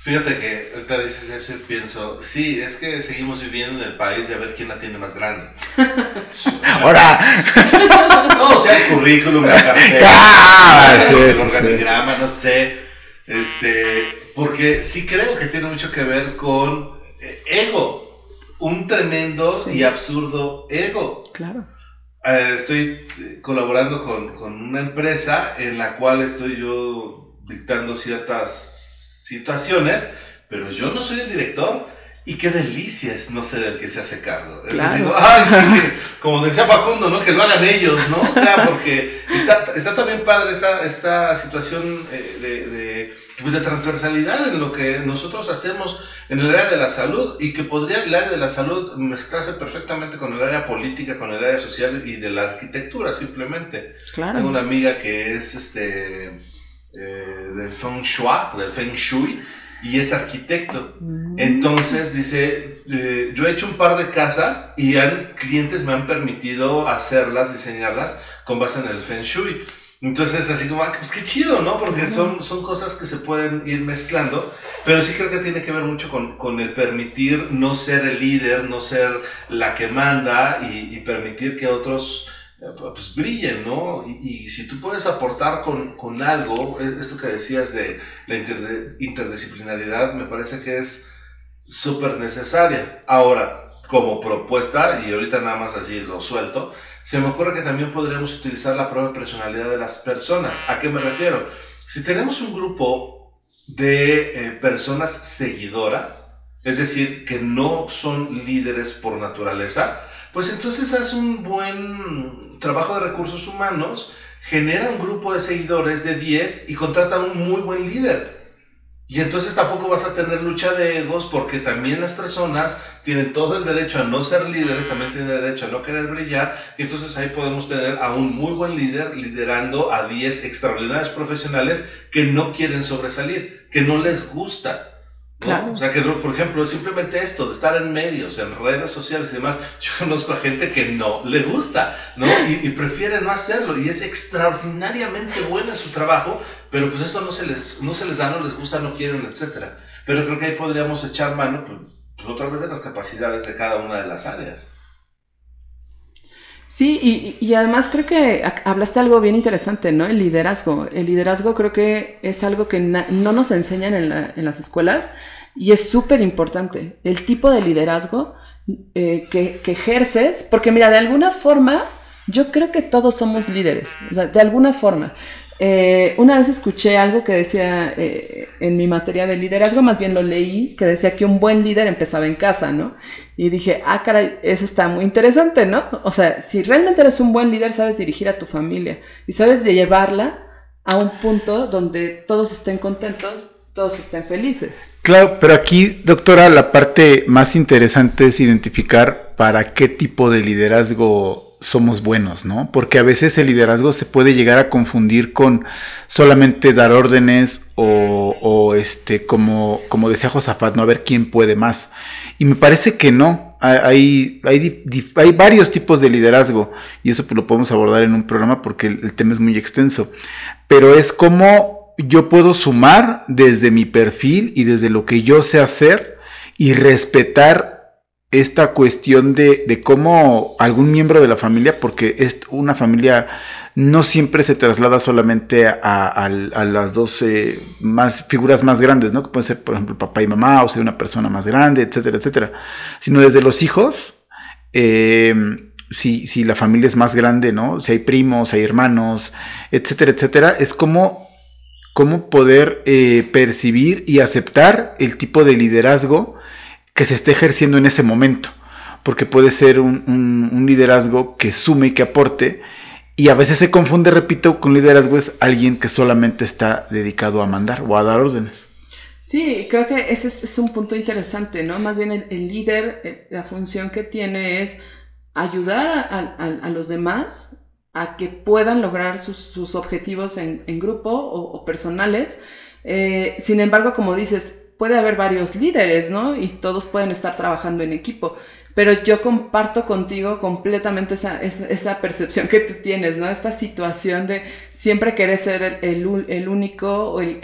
Fíjate que ahorita dices eso y pienso, sí, es que seguimos viviendo en el país de a ver quién la tiene más grande. Ahora. no, o sea, el currículum, la cartera, Ah, el organigrama, no sé. Este, porque sí creo que tiene mucho que ver con eh, ego. Un tremendo Sí. y absurdo ego. Claro. Eh, estoy colaborando con, con una empresa en la cual estoy yo dictando ciertas situaciones, pero yo no soy el director. Y qué delicia es no ser el que se hace cargo. Es Claro. decir, ay, sí, que, como decía Facundo, ¿no? Que lo hagan ellos, ¿no? O sea, porque está, está también padre esta, esta situación eh, de, de, pues de transversalidad en lo que nosotros hacemos en el área de la salud y que podría el área de la salud mezclarse perfectamente con el área política, con el área social y de la arquitectura simplemente. Claro. Tengo una amiga que es este eh, del Feng Shui, del Feng Shui y es arquitecto. Mm. Entonces dice, eh, yo he hecho un par de casas y han, clientes me han permitido hacerlas, diseñarlas con base en el Feng Shui. Entonces así como, ah, pues qué chido, ¿no? Porque son, son cosas que se pueden ir mezclando, pero sí creo que tiene que ver mucho con, con el permitir no ser el líder, no ser la que manda y, y permitir que otros pues brillen, ¿no? Y, y si tú puedes aportar con, con algo, eh, esto que decías de la interdisciplinaridad, me parece que es súper necesaria. Ahora, como propuesta, y ahorita nada más así lo suelto, se me ocurre que también podríamos utilizar la prueba de personalidad de las personas. ¿A qué me refiero? Si tenemos un grupo de eh, personas seguidoras, es decir, que no son líderes por naturaleza, pues entonces haz un buen trabajo de recursos humanos, genera un grupo de seguidores de 10 y contrata un muy buen líder. Y entonces tampoco vas a tener lucha de egos porque también las personas tienen todo el derecho a no ser líderes, también tienen derecho a no querer brillar. Y entonces ahí podemos tener a un muy buen líder liderando a 10 extraordinarios profesionales que no quieren sobresalir, que no les gusta. Claro. O sea, que por ejemplo, simplemente esto de estar en medios, en redes sociales y demás, yo conozco a gente que no le gusta, ¿no? Y, y prefiere no hacerlo y es extraordinariamente bueno en su trabajo, pero pues eso no se les, no se les da, no les gusta, no quieren, etcétera. Pero creo que ahí podríamos echar mano, pues, pues, otra vez de las capacidades de cada una de las áreas. Sí, y, y además creo que ha- hablaste algo bien interesante, ¿no? El liderazgo. El liderazgo creo que es algo que no nos enseñan en, la- las escuelas y es súper importante. El tipo de liderazgo eh, que, que ejerces, porque mira, de alguna forma, yo creo que todos somos líderes, o sea, de alguna forma. Eh, una vez escuché algo que decía eh, en mi materia de liderazgo, más bien lo leí, que decía que un buen líder empezaba en casa, ¿no? Y dije, ah, caray, eso está muy interesante, ¿no? O sea, si realmente eres un buen líder, sabes dirigir a tu familia y sabes llevarla a un punto donde todos estén contentos, todos estén felices. Claro, pero aquí, doctora, la parte más interesante es identificar para qué tipo de liderazgo somos buenos, ¿no? Porque a veces el liderazgo se puede llegar a confundir con solamente dar órdenes o, este, como, como decía Josafat, no a ver quién puede más. Y me parece que no. Hay, hay, hay varios tipos de liderazgo y eso pues, lo podemos abordar en un programa porque el, el tema es muy extenso. Pero es como yo puedo sumar desde mi perfil y desde lo que yo sé hacer y respetar esta cuestión de, de, cómo algún miembro de la familia, porque es una familia no siempre se traslada solamente a, las dos más, figuras más grandes, ¿no? Que pueden ser, por ejemplo, papá y mamá, o sea, una persona más grande, etcétera, etcétera. Sino desde los hijos, em, si, si, la familia es más grande, ¿no? Si hay primos, hay hermanos, etcétera, etcétera, es como, como poder eh, percibir y aceptar el tipo de liderazgo que se esté ejerciendo en ese momento. Porque puede ser un, un liderazgo que sume y que aporte y a veces se confunde, repito, con liderazgo es alguien que solamente está dedicado a mandar o a dar órdenes. Sí, creo que ese es, un punto interesante, ¿no? Más bien el, líder, eh, la función que tiene es ayudar a, los demás a que puedan lograr sus, objetivos en, grupo o, personales. Eh, sin embargo, como dices, puede haber varios líderes, ¿no? Y todos pueden estar trabajando en equipo. Pero yo comparto contigo completamente esa, esa, percepción que tú tienes, ¿no? Esta situación de siempre querer ser el, el, único, el,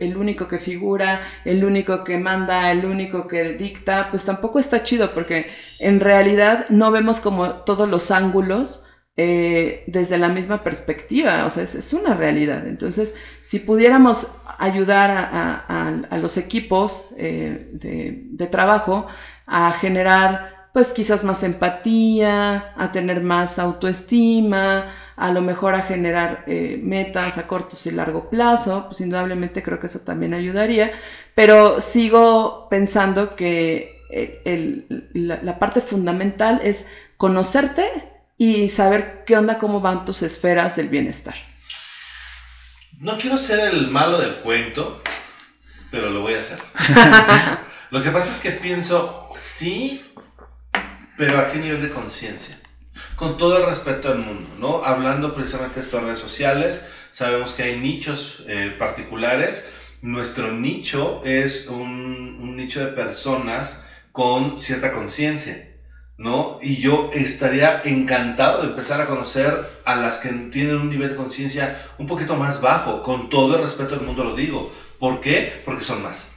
el, único que figura, el único que manda, el único que dicta, pues tampoco está chido porque en realidad no vemos como todos los ángulos eh, desde la misma perspectiva, o sea, es, es una realidad. Entonces, si pudiéramos ayudar a, los equipos eh, de, de trabajo a generar pues quizás más empatía, a tener más autoestima, a lo mejor a generar eh, metas a cortos y largo plazo, pues indudablemente creo que eso también ayudaría, pero sigo pensando que la, parte fundamental es conocerte y saber qué onda, cómo van tus esferas del bienestar. No quiero ser el malo del cuento, pero lo voy a hacer. lo que pasa es que pienso, sí, pero ¿a qué nivel de conciencia? Con todo el respeto al mundo, ¿no? Hablando precisamente de estas redes sociales, sabemos que hay nichos eh, particulares. Nuestro nicho es un, un nicho de personas con cierta conciencia, ¿no? Y yo estaría encantado de empezar a conocer a las que tienen un nivel de conciencia un poquito más bajo, con todo el respeto del mundo lo digo. ¿Por qué? Porque son más.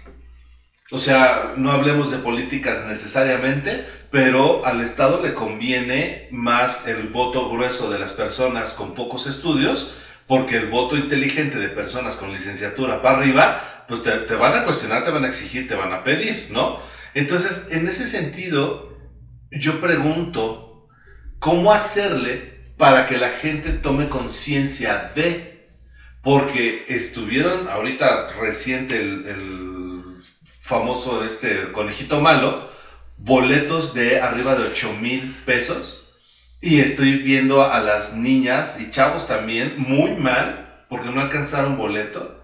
O sea, no hablemos de políticas necesariamente, pero al Estado le conviene más el voto grueso de las personas con pocos estudios, porque el voto inteligente de personas con licenciatura para arriba, pues te, te van a cuestionar, te van a exigir, te van a pedir, ¿no? Entonces, en ese sentido, yo pregunto, ¿cómo hacerle para que la gente tome conciencia de? Porque estuvieron ahorita reciente el famoso este conejito malo, boletos de arriba de 8 mil pesos. Y estoy viendo a las niñas y chavos también muy mal porque no alcanzaron boleto.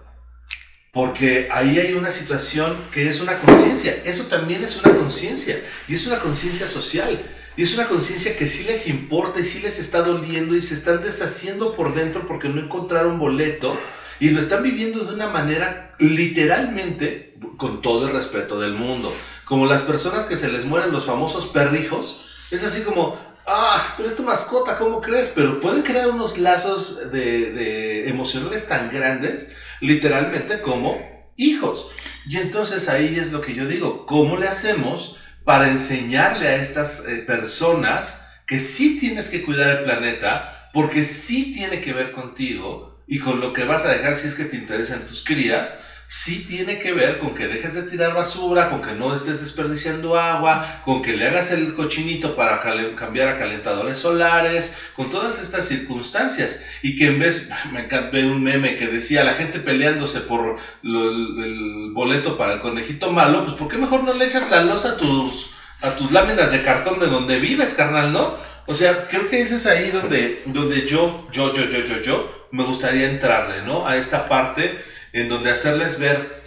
Porque ahí hay una situación que es una conciencia. Eso también es una conciencia. Y es una conciencia social. Y es una conciencia que sí les importa y sí les está doliendo y se están deshaciendo por dentro porque no encontraron boleto y lo están viviendo de una manera literalmente, con todo el respeto del mundo. Como las personas que se les mueren los famosos perrijos, es así como, ah, pero es tu mascota, ¿cómo crees? Pero pueden crear unos lazos de, de emocionales tan grandes, literalmente como hijos. Y entonces ahí es lo que yo digo, ¿cómo le hacemos para enseñarle a estas eh, personas que sí tienes que cuidar el planeta, porque sí tiene que ver contigo, y con lo que vas a dejar si es que te interesan tus crías, sí tiene que ver con que dejes de tirar basura, con que no estés desperdiciando agua, con que le hagas el cochinito para cambiar a calentadores solares, con todas estas circunstancias. Y que en vez, me encanta ver un meme que decía la gente peleándose por el, boleto para el conejito malo, pues ¿por qué mejor no le echas la losa a tus, a tus láminas de cartón de donde vives, carnal, no? O sea, creo que ese es ahí donde, donde yo, yo, yo, yo, yo, yo, me gustaría entrarle, ¿no? A esta parte en donde hacerles ver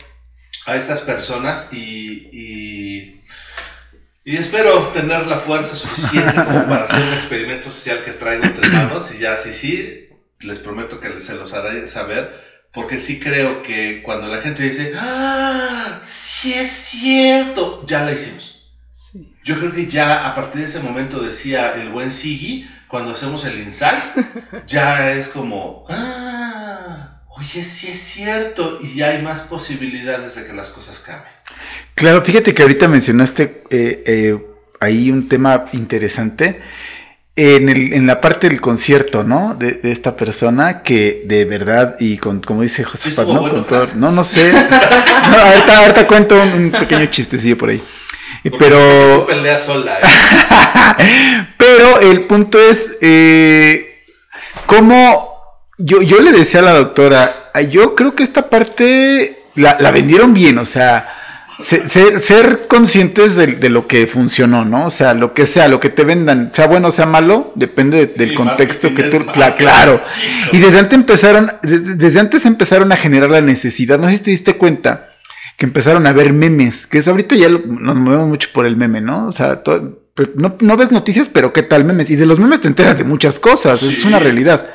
a estas personas y, y, y espero tener la fuerza suficiente como para hacer un experimento social que traigo entre manos y ya, sí, sí, les prometo que se los haré saber. Porque sí creo que cuando la gente dice, ¡ah! Sí es cierto, ya la hicimos. Yo creo que ya a partir de ese momento decía el buen Sigi, cuando hacemos el insal, ya es como, ah, oye, sí es cierto, y ya hay más posibilidades de que las cosas cambien. Claro, fíjate que ahorita mencionaste eh, eh, ahí un tema interesante. En, el, en la parte del concierto, ¿no? De, de esta persona que de verdad, y con, como dice José estuvo ¿no? bueno, todo- no, no sé. No, ahorita, ahorita cuento un, un pequeño chistecillo por ahí. Porque Pero, tú peleas sola. ¿eh? pero el punto es, eh, cómo yo, yo le decía a la doctora, "Ay, yo creo que esta parte la, la vendieron bien, o sea, se- ser, ser conscientes de, de lo que funcionó, ¿no? O sea, lo que sea, lo que te vendan, sea bueno o sea malo, depende de- del Sí, contexto que tú... claro. Y desde antes empezaron, desde, antes empezaron a generar la necesidad, no sé si te diste cuenta, que empezaron a ver memes, que es ahorita ya lo- nos movemos mucho por el meme, ¿no? O sea, no, no ves noticias, pero ¿qué tal memes? Y de los memes te enteras de muchas cosas, es una realidad.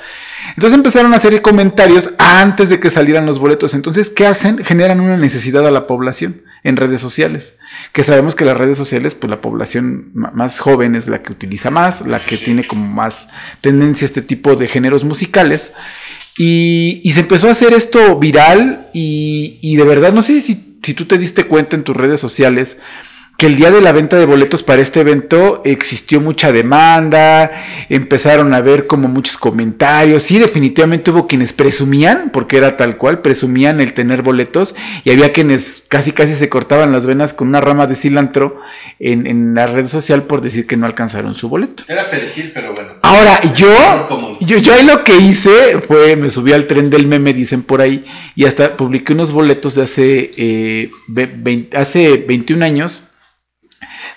Entonces empezaron a hacer comentarios antes de que salieran los boletos. Entonces, ¿qué hacen? Generan una necesidad a la población en redes sociales. Que sabemos que las redes sociales, pues la población más joven es la que utiliza más, la que Sí. tiene como más tendencia a este tipo de géneros musicales. Y, y se empezó a hacer esto viral y, y de verdad, no sé si, si tú te diste cuenta en tus redes sociales que el día de la venta de boletos para este evento existió mucha demanda, empezaron a ver como muchos comentarios, sí, definitivamente hubo quienes presumían, porque era tal cual, presumían el tener boletos, y había quienes casi casi se cortaban las venas con una rama de cilantro en, en la red social por decir que no alcanzaron su boleto. Era perejil, pero bueno. Ahora, yo, yo, yo ahí lo que hice fue, me subí al tren del meme, dicen por ahí, y hasta publiqué unos boletos de hace, eh, hace 21 años,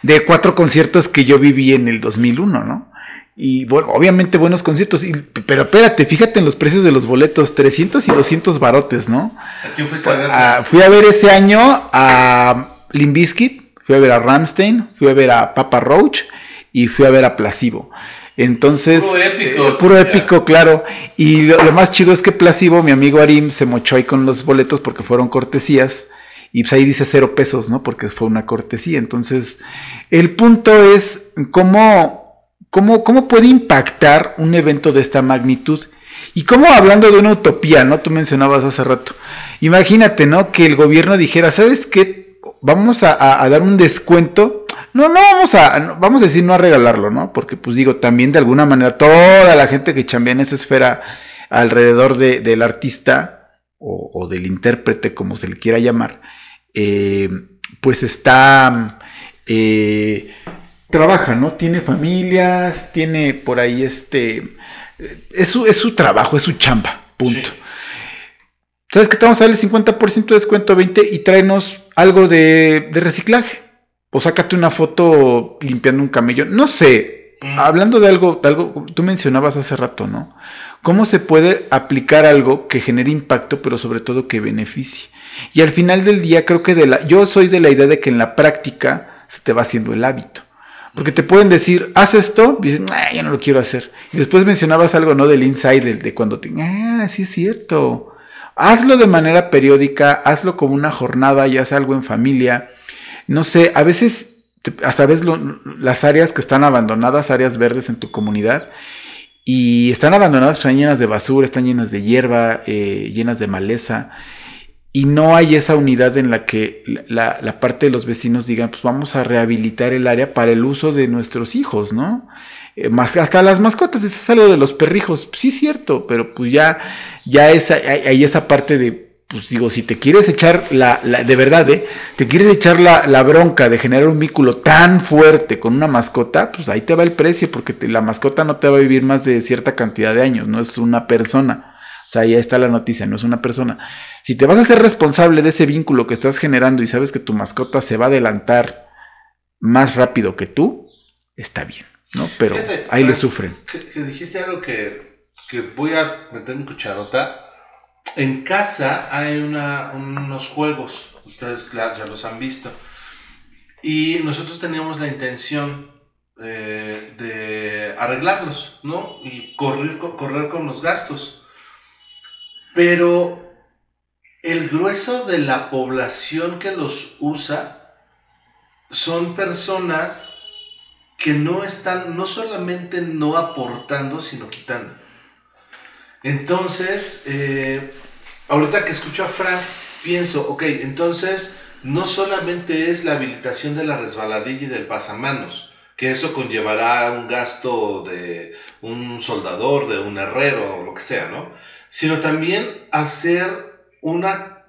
de cuatro conciertos que yo viví en el 2001, ¿no? Y bueno, obviamente buenos conciertos, y- pero espérate, fíjate en los precios de los boletos, 300 y 200 barotes, ¿no? ¿A quién fuiste a ver? Ah, fui a ver ese año a Limp Bizkit, fui a ver a Ramstein, fui a ver a Papa Roach y fui a ver a Placebo. Entonces, Puro épico, eh, puro épico, claro. Y lo, lo más chido es que Placebo, mi amigo Arim, se mochó ahí con los boletos porque fueron cortesías. Y pues ahí dice cero pesos, ¿no? Porque fue una cortesía. Entonces, el punto es cómo, cómo, cómo puede impactar un evento de esta magnitud. Y cómo hablando de una utopía, ¿no? Tú mencionabas hace rato. Imagínate, ¿no? Que el gobierno dijera, ¿sabes qué? Vamos a, dar un descuento. No, no vamos a, vamos a decir no a regalarlo, ¿no? Porque pues digo, también de alguna manera toda la gente que chambea en esa esfera alrededor de- del artista o del intérprete, como se le quiera llamar, eh, pues está, eh, trabaja, ¿no? Tiene familias, tiene por ahí este, es su, es su trabajo, es su chamba, punto. Sí. ¿Sabes que te vamos a dar el 50% de descuento 20 y tráenos algo de, de reciclaje? O sácate una foto limpiando un camello. No sé. Mm. Hablando de algo, de algo, tú mencionabas hace rato, ¿no? ¿Cómo se puede aplicar algo que genere impacto, pero sobre todo que beneficie? Y al final del día, creo que de la, yo soy de la idea de que en la práctica se te va haciendo el hábito. Porque te pueden decir, haz esto, y dices, "Nah, ya no lo quiero hacer. Y después mencionabas algo, ¿no? Del inside, de, cuando te, ah, sí es cierto. Hazlo de manera periódica, hazlo como una jornada, ya sea algo en familia. No sé, a veces hasta ves lo- las áreas que están abandonadas, áreas verdes en tu comunidad, y están abandonadas, están llenas de basura, están llenas de hierba, eh, llenas de maleza, y no hay esa unidad en la que la, la- parte de los vecinos digan, pues vamos a rehabilitar el área para el uso de nuestros hijos, ¿no? Eh, más, hasta las mascotas, eso es algo de los perrijos, sí cierto, pero pues ya, ya esa, hay, hay esa parte de, pues digo, si te quieres echar la, de verdad, ¿eh? Te quieres echar la, la bronca de generar un vínculo tan fuerte con una mascota, pues ahí te va el precio, porque la mascota no te va a vivir más de cierta cantidad de años, no es una persona. O sea, ya está la noticia, no es una persona. Si te vas a ser responsable de ese vínculo que estás generando y sabes que tu mascota se va a adelantar más rápido que tú, está bien, ¿no? Pero Fíjate, ahí le sufren. Que, que dijiste algo que, que voy a meter mi cucharota. En casa hay una, unos juegos, ustedes claro, ya los han visto. Y nosotros teníamos la intención eh, de arreglarlos, ¿no? Y correr, co- correr con los gastos. Pero el grueso de la población que los usa son personas que no están, no solamente no aportando, sino quitando. Entonces, eh, ahorita que escucho a Frank, pienso, ok, entonces no solamente es la habilitación de la resbaladilla y del pasamanos, que eso conllevará un gasto de un soldador, de un herrero, o lo que sea, ¿no? Sino también hacer una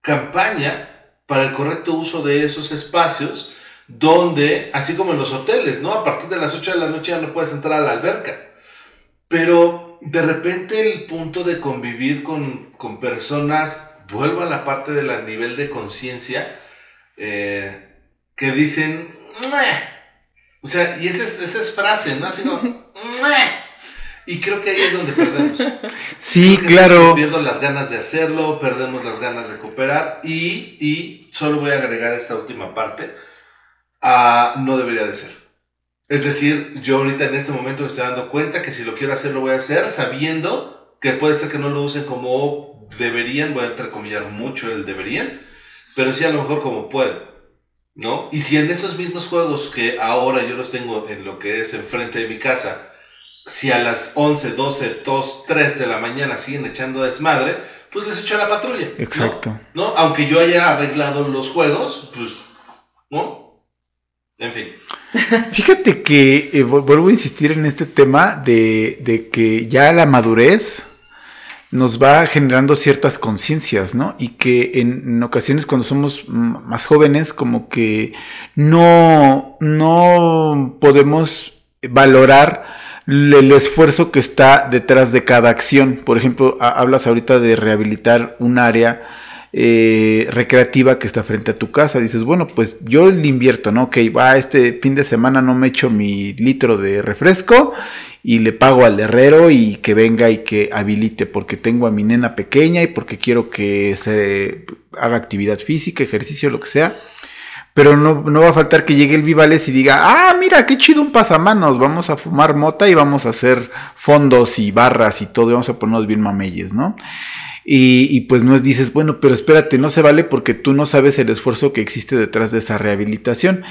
campaña para el correcto uso de esos espacios donde, así como en los hoteles, ¿no? A partir de las 8 de la noche ya no puedes entrar a la alberca. Pero de repente el punto de convivir con, con personas, vuelvo a la parte del nivel de conciencia, eh, que dicen, o sea, y esa es, esa es frase, ¿no? Así como, y creo que ahí es donde perdemos. Sí, claro. Pierdo las ganas de hacerlo, perdemos las ganas de cooperar y, y solo voy a agregar esta última parte. a no debería de ser. Es decir, yo ahorita en este momento me estoy dando cuenta que si lo quiero hacer, lo voy a hacer sabiendo que puede ser que no lo usen como deberían, voy a entrecomillar mucho el deberían, pero sí a lo mejor como pueden. ¿No? Y si en esos mismos juegos que ahora yo los tengo en lo que es enfrente de mi casa, si a las 11, 12, 2, 3 de la mañana siguen echando desmadre, pues les echo a la patrulla. Exacto. ¿no? Aunque yo haya arreglado los juegos, pues, ¿no? En fin. Fíjate que eh, vuelvo a insistir en este tema de, de, que ya la madurez nos va generando ciertas conciencias, ¿no? Y que en, en, ocasiones cuando somos más jóvenes, como que no, no podemos valorar el esfuerzo que está detrás de cada acción. Por ejemplo, hablas ahorita de rehabilitar un área eh, recreativa que está frente a tu casa. Dices, bueno, pues yo le invierto, ¿no? Ok, va, este fin de semana no me echo mi litro de refresco y le pago al herrero y que venga y que habilite porque tengo a mi nena pequeña y porque quiero que se haga actividad física, ejercicio, lo que sea. Pero no, no, va a faltar que llegue el Vivales y diga, ah, mira, qué chido un pasamanos, vamos a fumar mota y vamos a hacer fondos y barras y todo, y vamos a ponernos bien mameyes, ¿no? Y, pues no es, dices, bueno, pero espérate, no se vale porque tú no sabes el esfuerzo que existe detrás de esa rehabilitación.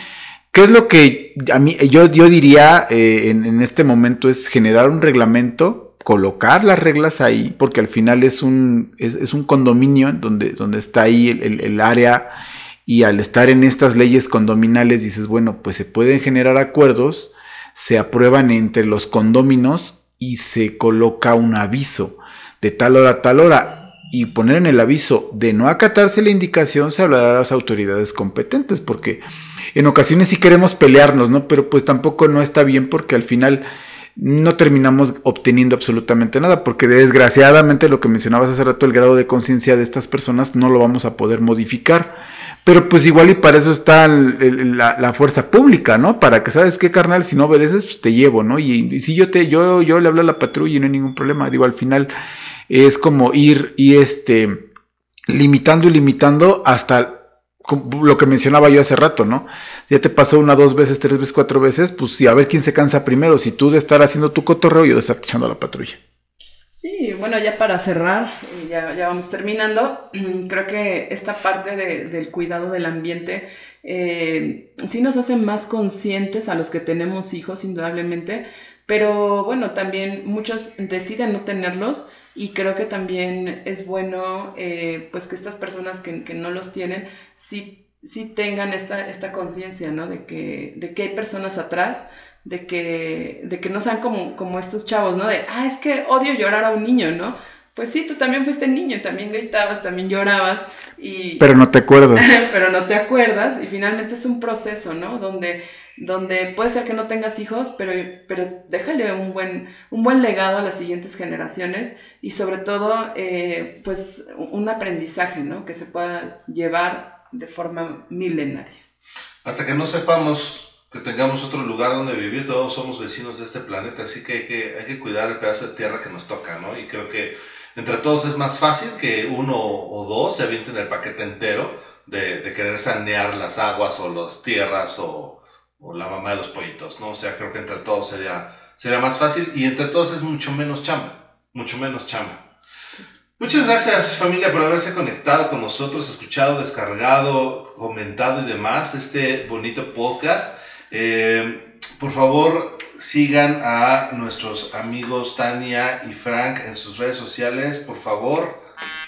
¿Qué es lo que a mí, yo, yo diría eh, en, en este momento es generar un reglamento colocar las reglas ahí, porque al final es un, es, es un condominio donde, donde está ahí el, el área y al estar en estas leyes condominales dices, bueno, pues se pueden generar acuerdos, se aprueban entre los condóminos y se coloca un aviso de tal hora a tal hora. Y poner en el aviso de no acatarse la indicación se hablará a las autoridades competentes, porque en ocasiones sí queremos pelearnos, ¿no? Pero pues tampoco no está bien porque al final no terminamos obteniendo absolutamente nada, porque desgraciadamente lo que mencionabas hace rato, el grado de conciencia de estas personas no lo vamos a poder modificar. Pero pues igual y para eso está la, fuerza pública, ¿no? Para que, ¿sabes qué, carnal? Si no obedeces, pues te llevo, ¿no? Y, si yo te, yo, yo le hablo a la patrulla y no hay ningún problema. Digo, al final es como ir y este, limitando y limitando hasta lo que mencionaba yo hace rato, ¿no? Ya te pasó una, dos veces, tres veces, cuatro veces, pues sí, a ver quién se cansa primero, si tú de estar haciendo tu cotorreo yo de estar echando a la patrulla. Sí, bueno, ya para cerrar, ya, ya vamos terminando, creo que esta parte de, del cuidado del ambiente eh, sí nos hace más conscientes a los que tenemos hijos, indudablemente, pero bueno, también muchos deciden no tenerlos y creo que también es bueno eh, pues que estas personas que, que, no los tienen sí, sí tengan esta, esta conciencia, ¿no? De que, de que hay personas atrás de que, de que no sean como, como estos chavos, ¿no? De, ah, es que odio llorar a un niño, ¿no? Pues sí, tú también fuiste niño, también gritabas, también llorabas y... Pero no te acuerdas. pero no te acuerdas y finalmente es un proceso, ¿no? Donde, donde puede ser que no tengas hijos, pero, pero déjale un buen, un buen legado a las siguientes generaciones y sobre todo, eh, pues, un aprendizaje, ¿no? Que se pueda llevar de forma milenaria. Hasta que no sepamos que tengamos otro lugar donde vivir, todos somos vecinos de este planeta, así que hay que, hay que cuidar el pedazo de tierra que nos toca, ¿no? Y creo que entre todos es más fácil que uno o dos se avienten el paquete entero de, querer sanear las aguas o las tierras o, o, la mamá de los pollitos, ¿no? O sea, creo que entre todos sería, sería más fácil y entre todos es mucho menos chamba, mucho menos chamba. Muchas gracias familia por haberse conectado con nosotros, escuchado, descargado, comentado y demás este bonito podcast. Eh, por favor, sigan a nuestros amigos Tania y Frank en sus redes sociales, por favor.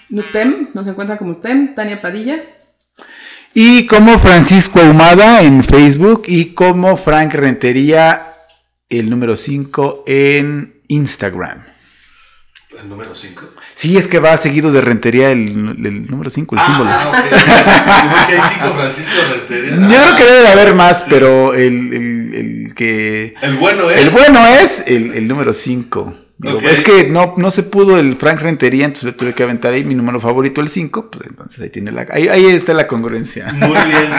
Nutem, nos encuentran como Nutem, Tania Padilla. Y como Francisco Ahumada en Facebook y como Frank Rentería, el número 5 en Instagram. ¿El número 5? Sí, es que va seguido de Rentería el, el número 5, el símbolo. Ah, ok. que hay 5 Francisco Rentería. Yo creo que debe de haber más, pero el, el, el, que... El bueno es... El bueno es el, el número 5. Okay. Es que no, no se pudo el Frank Rentería, entonces le tuve que aventar ahí mi número favorito, el 5. Pues entonces ahí, tiene la, ahí, ahí está la congruencia. Muy bien.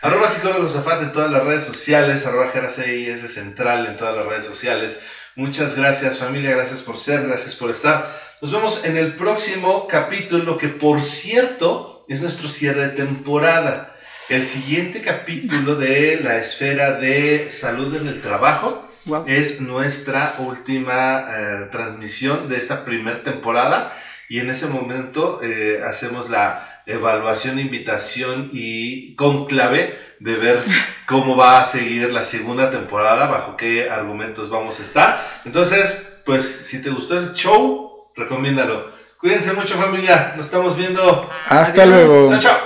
Arroba psicólogo Zafat en todas las redes sociales, arroba es central en todas las redes sociales. Muchas gracias familia, gracias por ser, gracias por estar. Nos vemos en el próximo capítulo que por cierto es nuestro cierre de temporada. El siguiente capítulo de la esfera de salud en el trabajo wow. es nuestra última eh, transmisión de esta primera temporada y en ese momento eh, hacemos la evaluación, invitación y conclave de ver cómo va a seguir la segunda temporada, bajo qué argumentos vamos a estar. Entonces, pues si te gustó el show, recomiéndalo. Cuídense mucho familia, nos estamos viendo. Hasta Adiós. luego. Chao, chao.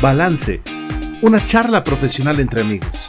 Balance, una charla profesional entre amigos.